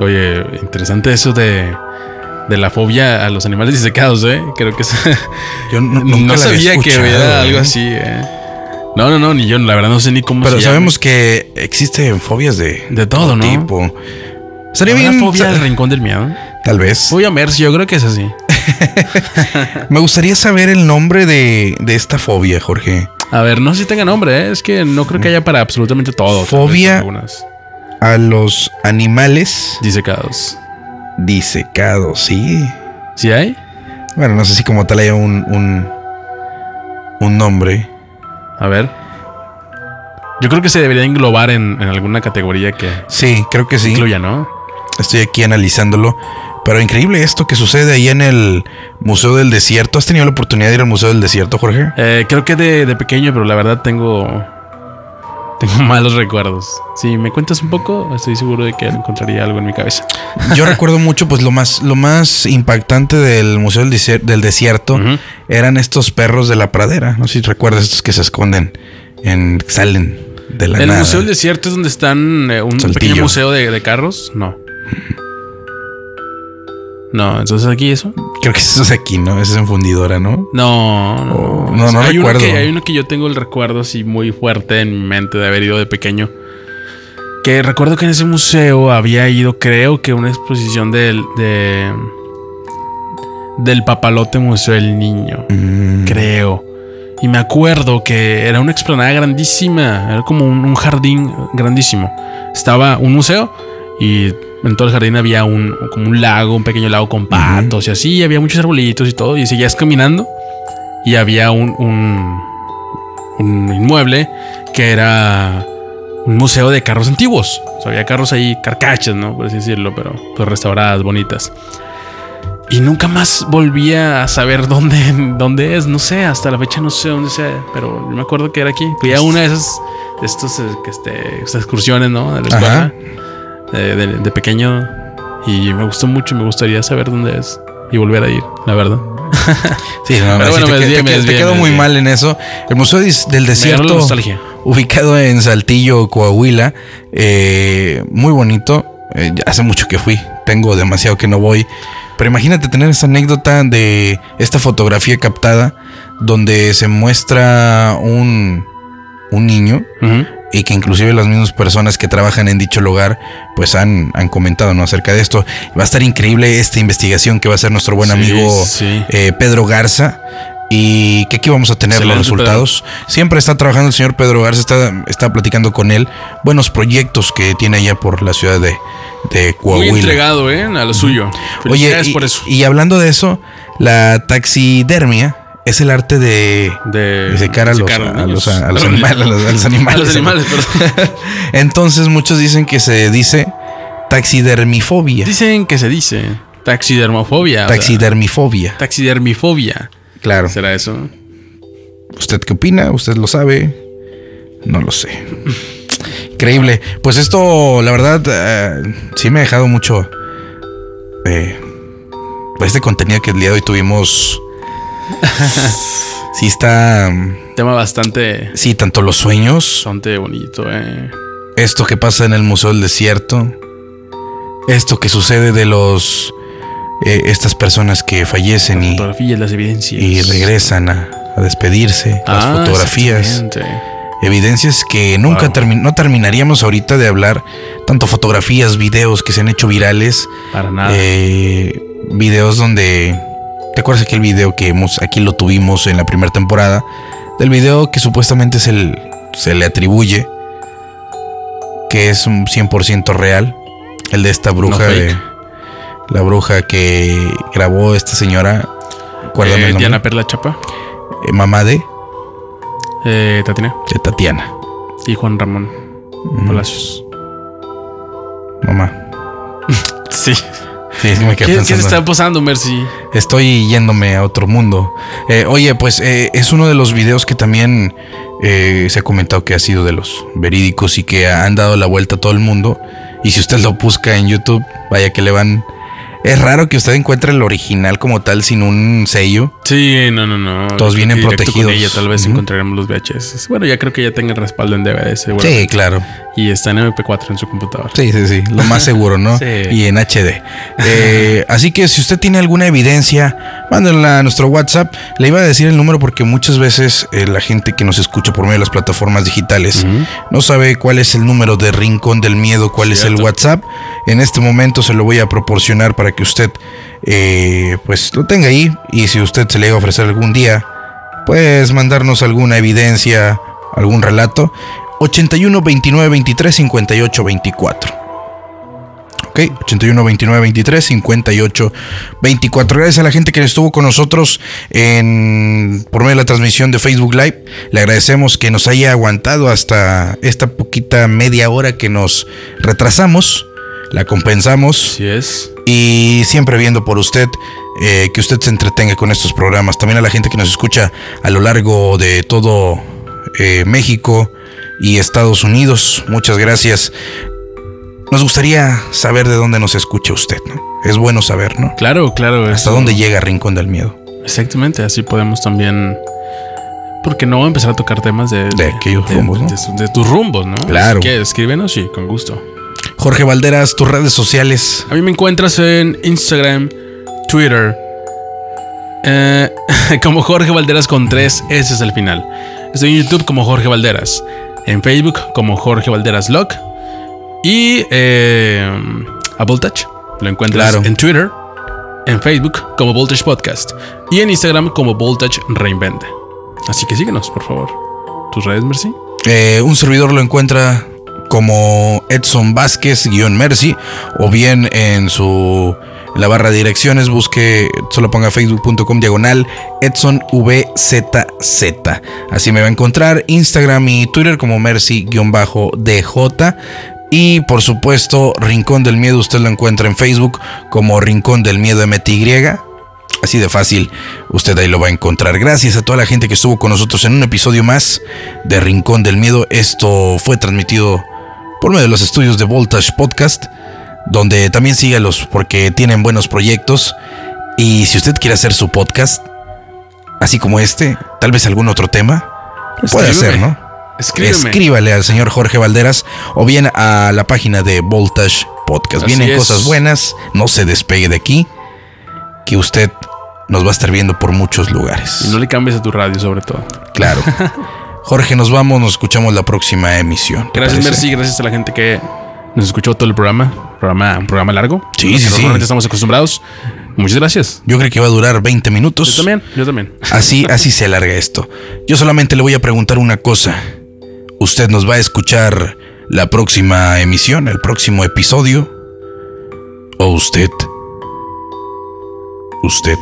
Oye, interesante eso de, de la fobia a los animales disecados, ¿eh? Creo que es... *laughs* Yo no, había sabía que escuchado, hubiera algo ¿eh? así, ¿eh? No, no, no, ni yo, la verdad no sé ni cómo Pero se llama. sabemos que existen fobias de, De todo, ¿no? tipo. ¿Habrá bien. fobia al rincón del miedo? Tal vez. Fobia a Mercy, yo creo que es así. *laughs* Me gustaría saber el nombre de, de esta fobia, Jorge. A ver, no sé si tenga nombre, ¿eh? es que no creo que haya para absolutamente todo. Fobia. Algunas A los animales disecados. Disecados, sí. ¿Sí hay? Bueno, no sé si como tal haya un, un, un nombre. A ver. Yo creo que se debería englobar en, en alguna categoría que Sí, creo que sí. incluya, ¿no? Estoy aquí analizándolo. Pero increíble esto que sucede ahí en el Museo del Desierto. ¿Has tenido la oportunidad de ir al Museo del Desierto, Jorge? Eh, creo que de, de pequeño, pero la verdad tengo. Tengo *laughs* malos recuerdos. Si me cuentas un poco, estoy seguro de que encontraría algo en mi cabeza. Yo *laughs* recuerdo mucho, pues lo más, lo más impactante del Museo del, Desier- del Desierto eran estos perros de la pradera. No sé si recuerdas estos que se esconden, en, salen de la ¿El nada. Museo del Desierto es donde están eh, un Saltillo. pequeño museo de, de carros? No. No, entonces aquí eso. Creo que eso es aquí, ¿no? Ese es en Fundidora, ¿no? No, no, Oh, no. no, no hay recuerdo. Uno que, hay uno que yo tengo el recuerdo así muy fuerte en mi mente de haber ido de pequeño. Que recuerdo que en ese museo había ido, creo que una exposición del, de, del papalote Museo del Niño. Mm, Creo. Y me acuerdo que era una explanada grandísima. Era como un, un jardín grandísimo. Estaba un museo y en todo el jardín había un, como un lago, un pequeño lago con patos y así. y había muchos arbolitos y todo. Y seguías caminando y había un, un, un inmueble que era un museo de carros antiguos. O sea, había carros ahí, carcachas, ¿no? Por así decirlo, pero pues restauradas, bonitas. Y nunca más volví a saber dónde, *laughs* dónde es, no sé, hasta la fecha no sé dónde sea, pero yo me acuerdo que era aquí. Fui a una de esas, de estos, eh, que este, estas excursiones, ¿no? De la escuela, Ajá. De, de- de pequeño, y me gustó mucho, me gustaría saber dónde es y volver a ir, la verdad. Sí, no, Pero sí, te, me te- desvié, te- me te desvié, quedó me muy mal en eso. El Museo del Desierto, ubicado en Saltillo, Coahuila, eh, muy bonito. Eh, hace mucho que fui, tengo demasiado que no voy. Pero imagínate tener esta anécdota de esta fotografía captada donde se muestra un, un niño. Y que inclusive las mismas personas que trabajan en dicho lugar pues han, han comentado ¿no? acerca de esto. Va a estar increíble esta investigación que va a hacer nuestro buen Sí, amigo sí. eh, Pedro Garza. Y que aquí vamos a tener los resultados. Siempre está trabajando el señor Pedro Garza, está, está platicando con él. Buenos proyectos que tiene allá por la ciudad de, de Muy Coahuila. entregado, ¿eh? A lo suyo. Oye, y, por eso. y hablando de eso, la taxidermia es el arte de, de secar a los, a los, *laughs* a los animales. A los, a los animales. A los animales, perdón. *laughs* Entonces muchos dicen que se dice taxidermifobia. Dicen que se dice taxidermofobia. o sea, Taxidermifobia. taxidermifobia. Claro. ¿Será eso? ¿Usted qué opina? ¿Usted lo sabe? No lo sé. Increíble. Pues esto, la verdad, eh, sí me ha dejado mucho. eh, este contenido que el día de hoy tuvimos. *laughs* sí está. Tema bastante, Sí, tanto los sueños, bastante bonito, eh. esto que pasa en el Museo del Desierto, esto que sucede de los. eh, estas personas que fallecen y, Fotografías, las evidencias. y regresan a, a despedirse, las Ah, fotografías. Evidencias que nunca Wow. termi- no terminaríamos ahorita de hablar. Tanto fotografías, videos que se han hecho virales. Para nada. eh, videos donde. ¿Te acuerdas aquel video que hemos, aquí lo tuvimos en la primera temporada? Del video que supuestamente es el, se le atribuye. Que es un 100% real. El de esta bruja. de- la bruja que grabó esta señora. Eh, el. Diana Perla Chapa, eh, mamá de, eh, Tatiana de Tatiana. y Juan Ramón Palacios. Mamá. *laughs* Sí. Sí, es que me quedé ¿Qué, se está posando, Mercy? Estoy yéndome a otro mundo. Eh, oye, pues eh, es uno de los videos que también eh, se ha comentado que ha sido de los verídicos y que han dado la vuelta a todo el mundo. Y si usted lo busca en YouTube, vaya que le van... Es raro que usted encuentre el original como tal sin un sello. Sí, no, no, no. Todos vienen protegidos. Con ella tal vez encontraremos los VHS. Bueno, ya creo que ya tenga el respaldo en DVD, Sí, claro. Y está en MP4 en su computadora. Sí, sí, sí. Lo más seguro, ¿no? *laughs* Sí. Y en HD. Eh, así que si usted tiene alguna evidencia, mándenla a nuestro WhatsApp. Le iba a decir el número porque muchas veces eh, la gente que nos escucha por medio de las plataformas digitales no sabe cuál es el número de Rincón del Miedo, cuál es el. WhatsApp. En este momento se lo voy a proporcionar para que usted eh, pues lo tenga ahí. Y si usted se le llega a ofrecer algún día, pues mandarnos alguna evidencia, algún relato. 81 29 23 58 24. Ok, 81 29 23 58 24. Gracias a la gente que estuvo con nosotros en, por medio de la transmisión de Facebook Live. Le agradecemos que nos haya aguantado hasta esta poquita media hora que nos retrasamos. La compensamos Así es. y siempre viendo por usted eh, que usted se entretenga con estos programas. También a la gente que nos escucha a lo largo de todo eh, México y Estados Unidos. Muchas gracias. Nos gustaría saber de dónde nos escucha usted, ¿no? Es bueno saber, ¿no? Claro, claro. Hasta dónde llega Rincón del Miedo. Exactamente, así podemos también. Porque no empezar a tocar temas de, De aquellos rumbos, ¿no? de, tus rumbos, ¿no? Claro. Así que escríbenos, sí, con gusto. Jorge Valderas, tus redes sociales. A mí me encuentras en Instagram, Twitter, eh, *laughs* como Jorge Valderas con tres S es el final. Estoy en YouTube como Jorge Valderas, en Facebook como Jorge Valderas Log y eh, a Voltage. Lo encuentras Claro. en Twitter, en Facebook como Voltage Podcast y en Instagram como Voltage Reinventa. Así que síguenos, por favor. ¿Tus redes, Mercy? Eh, un servidor lo encuentra como Edson Vázquez guion Mercy o bien en su la barra de direcciones busque solo ponga facebook.com diagonal Edson VZZ así me va a encontrar Instagram y Twitter como Mercy guion bajo DJ y por supuesto Rincón del Miedo usted lo encuentra en Facebook como Rincón del Miedo MTY Así de fácil, usted ahí lo va a encontrar. Gracias a toda la gente que estuvo con nosotros en un episodio más de Rincón del Miedo. Esto fue transmitido por medio de los estudios de Voltage Podcast, donde también sígalos porque tienen buenos proyectos. Y si usted quiere hacer su podcast, así como este, tal vez algún otro tema, puede hacer. ¿no? Escríbeme. Escríbale al señor Jorge Valderas o bien a la página de Voltage Podcast. Así Vienen es. cosas buenas, no se despegue de aquí, que usted nos va a estar viendo por muchos lugares. Y no le cambies a tu radio, sobre todo. Claro. *laughs* Jorge, nos vamos, nos escuchamos la próxima emisión. ¿te Gracias, parece? Mercy. Gracias a la gente que nos escuchó todo el programa. Programa, un programa largo. Sí, sí, sí. Normalmente estamos acostumbrados. Muchas gracias. Yo creo que va a durar 20 minutos. Yo también, yo también. Así, *laughs* así se alarga esto. Yo solamente le voy a preguntar una cosa. ¿Usted nos va a escuchar la próxima emisión, el próximo episodio? ¿O usted? ¿Usted